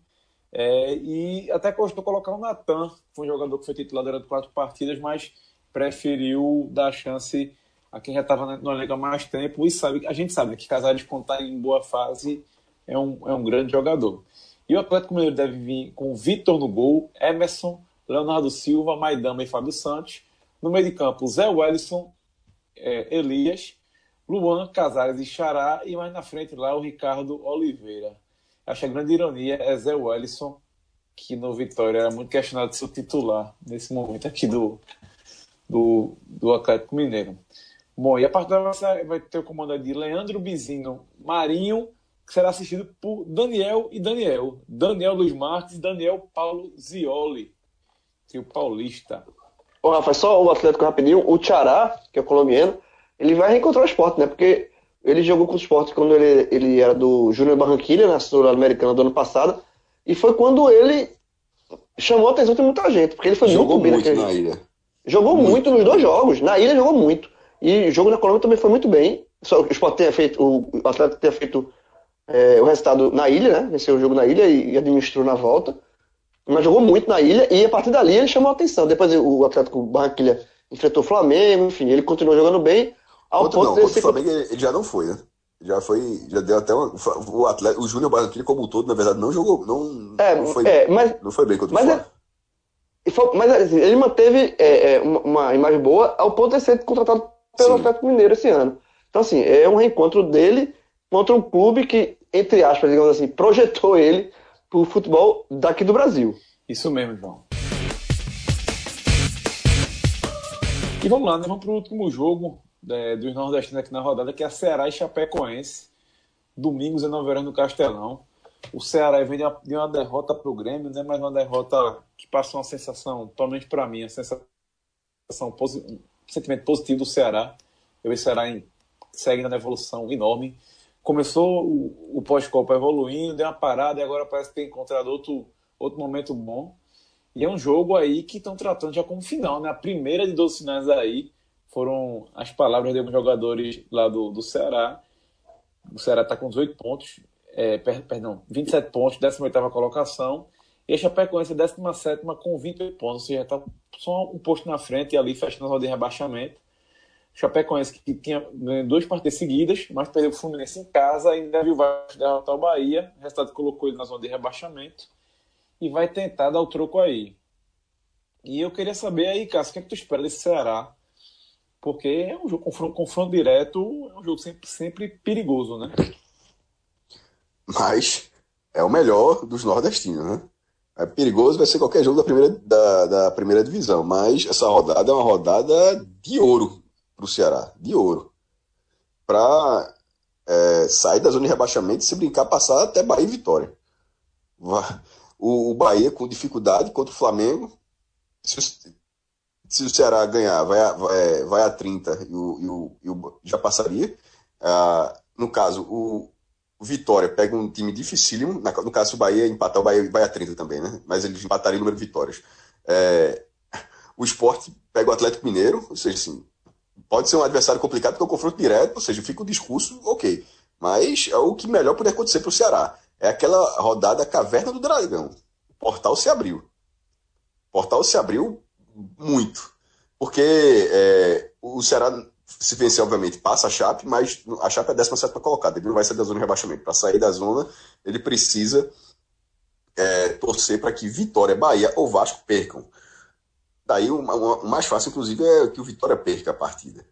É, e até gostou de colocar o Natan, foi um jogador que foi titular durante quatro partidas, mas preferiu dar chance a quem já estava na liga há mais tempo e sabe, a gente sabe que Casares, quando está em boa fase, é um, é um grande jogador. E o Atlético Mineiro deve vir com Vitor no gol, Emerson, Leonardo Silva, Maidama e Fábio Santos. No meio de campo, Zé Wellison, é, Elias, Luan, Casares e Xará. E mais na frente lá o Ricardo Oliveira. Acho a grande ironia é Zé Wellison, que no Vitória era muito questionado de ser titular nesse momento aqui do, do, do Atlético Mineiro. Bom, e a partir da vai ter o comando de Leandro Bizino Marinho, que será assistido por Daniel e Daniel. Daniel Luiz Marques e Daniel Paulo Zioli, o paulista. Ô, Rafa, só o Atlético rapidinho. O Tchará, que é o colombiano, ele vai reencontrar o esporte, né? Porque ele jogou com o esporte quando ele, ele era do Júnior Barranquilla, na Sul-Americana do ano passado. E foi quando ele chamou a atenção de muita gente, porque ele foi jogou muito bem muito na ilha. Jogou muito. muito nos dois jogos. Na ilha jogou muito. E o jogo na Colômbia também foi muito bem. Só o Sport tenha feito, o Atlético tenha feito é, o resultado na ilha, né? Venceu o jogo na ilha e, e, administrou na volta. Mas jogou muito na ilha e a partir dali ele chamou a atenção. Depois o Atlético Barranquilha enfrentou o Flamengo, enfim, ele continuou jogando bem. Ao ponto não, contra o Flamengo ele já não foi, né? Já foi, já deu até uma, o atleta, o Júnior Barranquilla como um todo, na verdade, não jogou, não, é, não foi, é, mas, não foi bem contra o Flamengo. É, mas assim, ele manteve é, é, uma, uma, imagem boa ao ponto de ser contratado pelo Sim. Atlético Mineiro esse ano. Então, assim, é um reencontro dele contra um clube que, entre aspas, digamos assim, projetou ele para o futebol daqui do Brasil. Isso mesmo, João. E vamos lá, né? vamos para o último jogo é, dos nordestinos aqui na rodada, que é a Ceará e Chapecoense. Domingo, 19 horas no Castelão. O Ceará vem de uma, de uma derrota para o Grêmio, né? mas uma derrota que passou uma sensação, menos para mim, uma sensação, um sentimento positivo do Ceará. Eu vejo o Ceará em, segue na evolução enorme. Começou o, o pós-Copa evoluindo, deu uma parada e agora parece ter encontrado outro, outro momento bom. E é um jogo aí que estão tratando já como final, né? A primeira de 12 finais aí foram as palavras de alguns jogadores lá do, do Ceará. O Ceará está com 18 pontos, é, perdão, 27 pontos, 18 colocação. E a Chapecoense é 17 com 28 pontos, ou seja, está só um posto na frente e ali fechando a roda de rebaixamento. Chapecoense que tinha ganho duas partidas seguidas, mas perdeu o Fluminense em casa, ainda viu o Vasco derrotar o Bahia, o resultado colocou ele na zona de rebaixamento e vai tentar dar o troco aí. E eu queria saber aí, Cássio, o que é que tu espera desse Ceará? Porque é um jogo, confronto, confronto direto, é um jogo sempre, sempre perigoso, né? Mas é o melhor dos nordestinos, né? É perigoso, vai ser qualquer jogo da primeira, da, da primeira divisão, mas essa rodada é uma rodada de ouro para o Ceará, de ouro. Para é, sair da zona de rebaixamento e se brincar, passar até Bahia e Vitória. O, o Bahia com dificuldade contra o Flamengo. Se, se o Ceará ganhar, vai a, vai, vai a 30 e o, e o, e o já passaria. Ah, no caso, o, o, Vitória pega um time dificílimo. no caso, o Bahia empatar, o Bahia vai a 30 também, né? Mas eles empatariam o número de vitórias. É, o esporte pega o Atlético Mineiro, ou seja, assim, pode ser um adversário complicado porque é um confronto direto, ou seja, fica o discurso, ok. Mas é o que melhor puder acontecer para o Ceará. É aquela rodada Caverna do Dragão. O portal se abriu. O portal se abriu muito. Porque é, o Ceará, se vencer, obviamente, passa a Chape, mas a Chape é a 17 colocada. Ele não vai sair da zona de rebaixamento. Para sair da zona, ele precisa é, torcer para que Vitória, Bahia ou Vasco percam. Daí o, o mais fácil, inclusive, é que o Vitória perca a partida.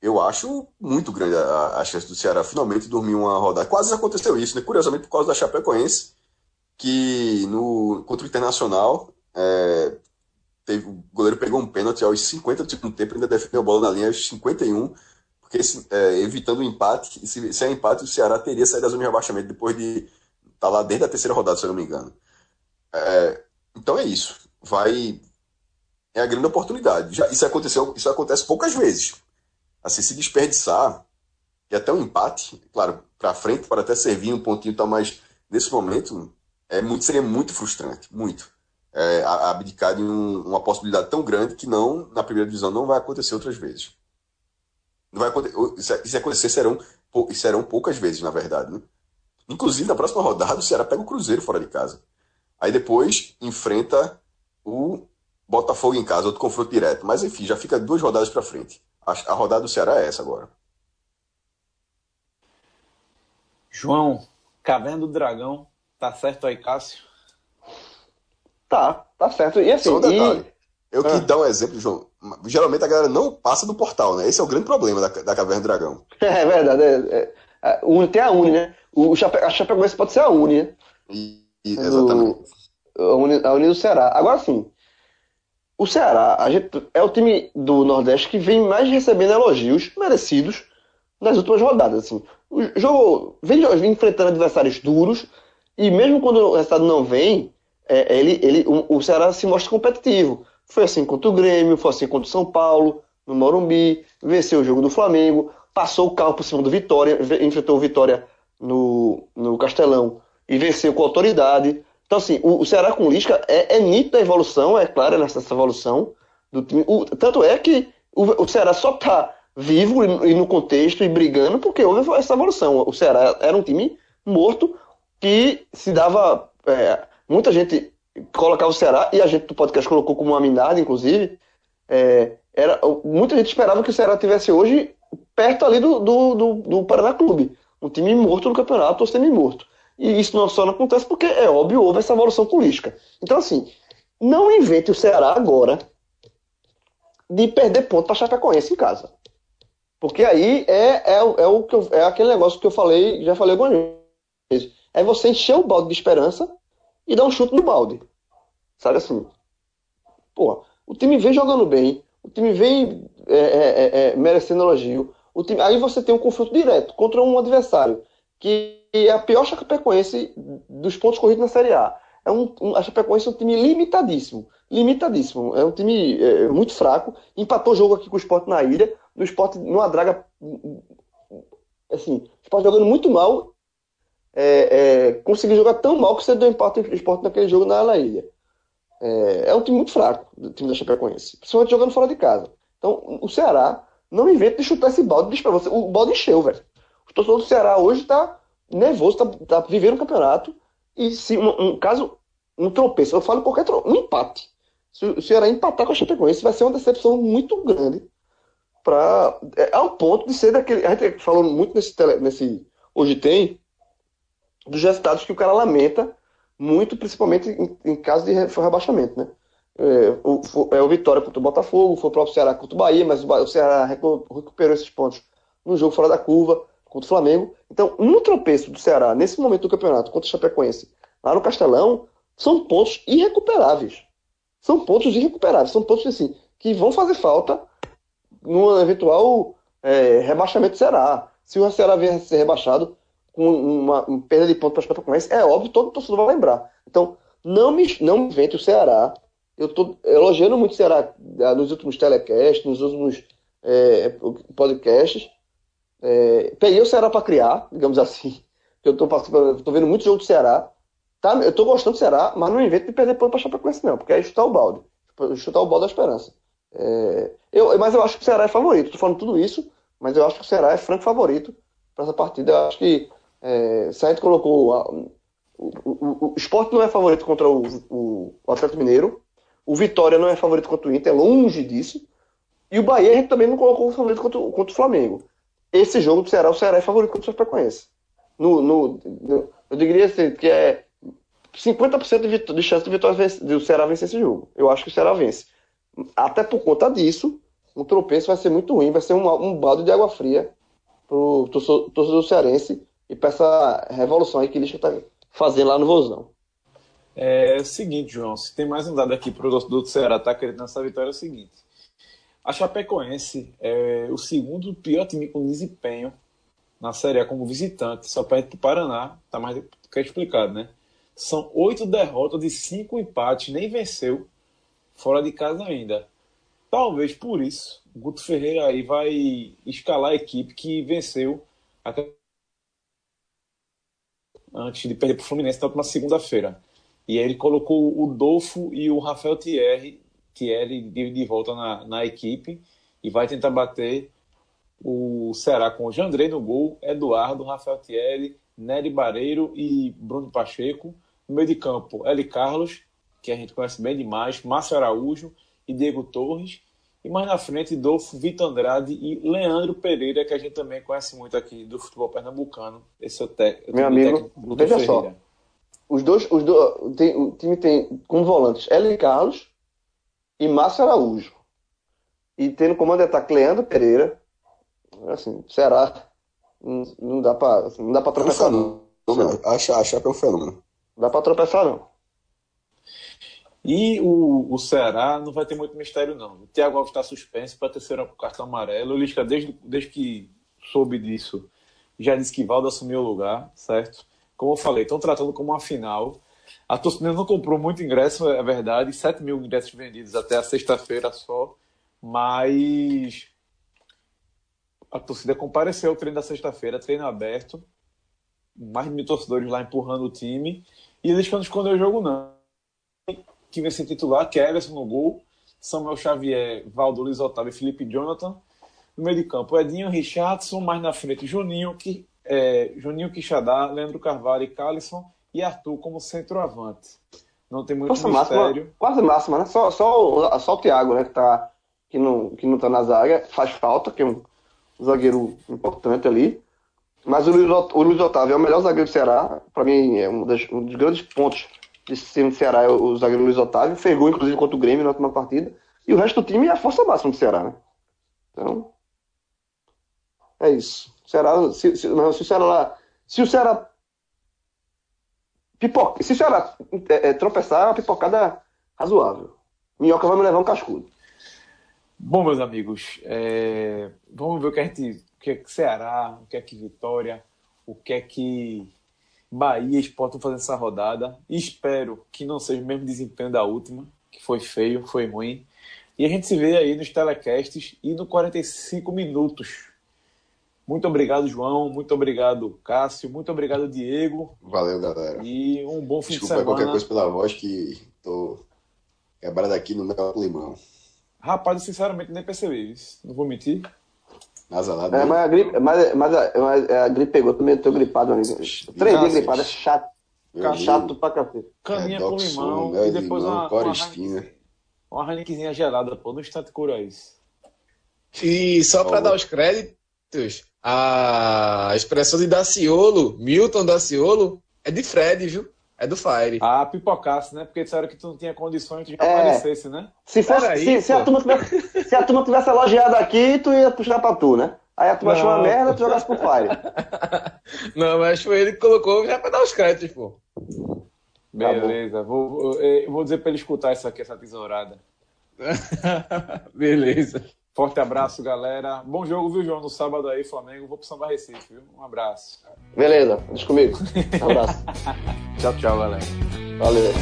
eu acho muito grande a, a chance do Ceará finalmente dormir uma rodada. Quase aconteceu isso, né? Curiosamente, por causa da Chapecoense, que no, contra o Internacional, é, teve, o goleiro pegou um pênalti aos 50 do segundo tempo, ainda defendeu a bola na linha aos 51, porque é, evitando o empate, se, se é empate, o Ceará teria saído da zona de rebaixamento depois de estar tá lá desde a terceira rodada, se eu não me engano. É, então é isso. Vai. É a grande oportunidade. Já, isso aconteceu, isso acontece poucas vezes. Assim, se desperdiçar, e até um empate, claro, para frente, para até servir um pontinho e tal, mas nesse momento é muito, seria muito frustrante, muito. É, abdicar de um, uma possibilidade tão grande que não, na primeira divisão, não vai acontecer outras vezes. Não vai acontecer, se acontecer, serão, serão poucas vezes, na verdade. Né? Inclusive, na próxima rodada, o Ceará pega o Cruzeiro fora de casa. Aí depois enfrenta o Botafogo em casa, outro confronto direto. Mas enfim, já fica duas rodadas para frente. A, a, rodada do Ceará é essa agora. João, Caverna do Dragão, tá certo aí, Cássio? Tá, tá certo. E assim, Só um detalhe. E... Eu ah. dar um exemplo, João. Geralmente a galera não passa do portal, né? Esse é o grande problema da, da Caverna do Dragão. É verdade. É, é, tem a Uni, né? O, Chape, a Chapecoense pode ser a Uni, né? E, exatamente. a, Uni, a Uni do Ceará. Agora sim, o Ceará gente, é o time do Nordeste que vem mais recebendo elogios merecidos nas últimas rodadas. Assim. O jogo vem, vem enfrentando adversários duros e mesmo quando o resultado não vem, é, ele, ele, o, o, Ceará se mostra competitivo. Foi assim contra o Grêmio, foi assim contra o São Paulo, no Morumbi, venceu o jogo do Flamengo, passou o carro por cima do Vitória, enfrentou o Vitória no, no Castelão e venceu com autoridade. Então, assim, o, o Ceará com Lisca é, é nítida a evolução, é clara nessa evolução do time. O, tanto é que o, o Ceará só está vivo e, e, no contexto e brigando porque houve essa evolução. O Ceará era um time morto que se dava. É, muita gente colocava o Ceará, e a gente do podcast colocou como uma minada, inclusive. É, era, muita gente esperava que o Ceará tivesse hoje perto ali do, do, do, do Paraná Clube. Um time morto no campeonato ou semi-morto. E isso não só não acontece porque, é óbvio, houve essa evolução política. Então, assim, não invente o Ceará agora de perder ponto para Chapecoense em casa. Porque aí é, é, é, o que eu, é aquele negócio que eu falei, já falei algumas vezes. É você encher o balde de esperança e dar um chute no balde. Sabe assim? Pô, o time vem jogando bem, o time vem é, é, é, é merecendo elogio. O time, aí você tem um confronto direto contra um adversário que é a pior Chapecoense dos pontos corridos na Série A. É um, um, a Chapecoense é um time limitadíssimo. Limitadíssimo. É um time é, muito fraco. Empatou jogo aqui com o Sport na ilha. No Sport, numa draga. Assim, o Sport jogando muito mal. É, é, conseguiu jogar tão mal que você deu empate o Sport naquele jogo na ilha. É, é, um time muito fraco, o time da Chapecoense. Principalmente jogando fora de casa. Então, o Ceará não inventa de chutar esse balde. Você. O balde encheu, velho. O torcedor do Ceará hoje está nervoso, está tá vivendo o campeonato. E se um, um, caso, um tropeço, eu falo qualquer tropeço, um empate. Se o Ceará empatar com a Chapecoense, vai ser uma decepção muito grande. Pra, é, ao ponto de ser daquele. A gente falou muito nesse, tele, nesse Hoje Tem, dos resultados que o cara lamenta muito, principalmente em, em caso de rebaixamento, né? É, o, é o Vitória contra o Botafogo, foi o próprio Ceará contra o Bahia, mas o, o Ceará recuperou esses pontos no jogo fora da curva contra o Flamengo. Então, um tropeço do Ceará nesse momento do campeonato contra o Chapecoense, lá no Castelão, são pontos irrecuperáveis. São pontos irrecuperáveis, são pontos assim, que vão fazer falta no eventual é, rebaixamento do Ceará. Se o Ceará vier a ser rebaixado com uma, uma perda de pontos para o Chapecoense, é óbvio, todo torcedor vai lembrar. Então, não me, não me invente o Ceará. Eu estou elogiando muito o Ceará ah, nos últimos telecasts, nos últimos é, podcasts, é, peguei o Ceará para criar, digamos assim. Eu tô, tô vendo muito jogo do Ceará. Tá, eu tô gostando do Ceará, mas não invento de perder ponto para Chapecoense, não, porque é chutar o balde. Chutar o balde da esperança. É, eu, mas eu acho que o Ceará é favorito. Tô falando tudo isso, mas eu acho que o Ceará é franco favorito para essa partida. Eu acho que é, gente colocou. A, o, o, o, Sport não é favorito contra o, o, o Atlético Mineiro. O Vitória não é favorito contra o Inter, é longe disso. E o Bahia a gente também não colocou o favorito contra, contra o Flamengo esse jogo do Ceará, o Ceará é favorito contra o Chapecoense. No, no, no, eu diria assim, que é 50% de, de chance de vitória do Ceará vencer esse jogo. Eu acho que o Ceará vence. Até por conta disso, um tropeço vai ser muito ruim, vai ser um, um balde de água fria pro torcedor cearense e para essa revolução aí que ele está fazendo lá no Vozão. É, é o seguinte, João, se tem mais um dado aqui para o torcedor do Ceará tá querendo essa vitória, é o seguinte. A Chapecoense é o segundo pior time com desempenho na Série A como visitante, só perde para o Paraná, tá mais que explicado, né? São oito derrotas de cinco empates, nem venceu fora de casa ainda. Talvez por isso, o Guto Ferreira aí vai escalar a equipe que venceu a... antes de perder para o Fluminense na última segunda-feira. E aí ele colocou o Dolfo e o Rafael Thierry, Thierry de, de volta na, na equipe e vai tentar bater o Ceará com o Jandrei no gol, Eduardo, Rafael Thierry, Nery Bareiro e Bruno Pacheco. No meio de campo, Eli Carlos, que a gente conhece bem demais, Márcio Araújo e Diego Torres. E mais na frente, Dolfo, Vitor Andrade e Leandro Pereira, que a gente também conhece muito aqui do futebol pernambucano. Esse é o, técnico. Meu amigo, veja Ferreira. só. Os dois, os dois tem, o time tem como volantes Eli Carlos e Márcio Araújo. E tem no comando de ataque Leandro Pereira. Assim, Ceará não, não dá pra, assim, não dá pra tropeçar, é um não. Acha, acha que é um fenômeno. Não dá pra tropeçar, não. E o, o Ceará não vai ter muito mistério, não. O Thiago Alves está suspenso para terceiro cartão amarelo. O Lisca, desde, desde que soube disso, já disse que Valdo assumiu o lugar, certo? Como eu falei, estão tratando como uma final. A torcida não comprou muito ingresso, é verdade, 7 mil ingressos vendidos até a sexta-feira só, mas a torcida compareceu ao treino da sexta-feira, treino aberto, mais de mil torcedores lá empurrando o time, e eles não escondeu o jogo não. Que vai ser titular, Everson no gol, Samuel Xavier, Valdo, Luiz Otávio e Felipe Jonathan. No meio de campo, Edinho, Richardson, mais na frente, Juninho, que, é, Juninho Quixadá, Leandro Carvalho e Calisson, e Arthur como centroavante. Não tem muito Nossa, mistério. Máxima, quase máxima, né? Só, só, só o Thiago, né, que, tá, que, não, que não tá na zaga, faz falta, que é um zagueiro importante ali. Mas o Luiz, o Luiz Otávio é o melhor zagueiro do Ceará. Para mim, é um, das, um, dos grandes pontos desse time do Ceará é o, o zagueiro Luiz Otávio. Ferrou, inclusive, contra o Grêmio na última partida. E o resto do time é a força máxima do Ceará, né? Então, é isso. O Ceará, se, se, não, se o Ceará se o Ceará pipoca, se o Ceará é, é, tropeçar, é uma pipocada razoável. Minhoca vai me levar um cascudo. Bom, meus amigos, é... vamos ver o que a gente, o que é que Ceará, o que é que Vitória, o que é que Bahia e Sport vão fazer essa rodada. espero que não seja o mesmo desempenho da última, que foi feio, foi ruim. E a gente se vê aí nos telecasts e no 45 minutos. Muito obrigado, João. Muito obrigado, Cássio. Muito obrigado, Diego. Valeu, galera. E um bom fim Desculpa de semana. qualquer coisa pela voz que tô quebrado aqui no meu limão. Rapaz, eu sinceramente nem percebi isso. Não vou mentir. Nasalado. É, mas a gripe, mas, mas, a, mas a gripe pegou, também tô gripado, amigo. Três dias gripado, é chato. Meu chato pra café. Caminha é, com limão e depois limão, uma, uma, uma Heinekenzinha gelada, pô. No instante cura isso. E só para dar os créditos, a expressão de Daciolo, Milton Daciolo, é de Fred, viu? É do Fire. Ah, pipocasse, né? Porque disseram que tu não tinha condições de já é. aparecesse, né? Se, fosse, aí, se, se, a turma tivesse, se a turma tivesse elogiado aqui, tu ia puxar pra tu, né? Aí a turma achou uma merda, tu jogasse pro Fire. não, mas foi ele que colocou já pra dar os créditos, pô. Beleza, tá vou, vou dizer pra ele escutar isso aqui, essa tesourada. Beleza. Forte abraço, galera. Bom jogo, viu, João? No sábado aí, Flamengo. Vou pro Samba Recife, viu? Um abraço. Beleza, deixa comigo. Um abraço. tchau, tchau, galera. Valeu,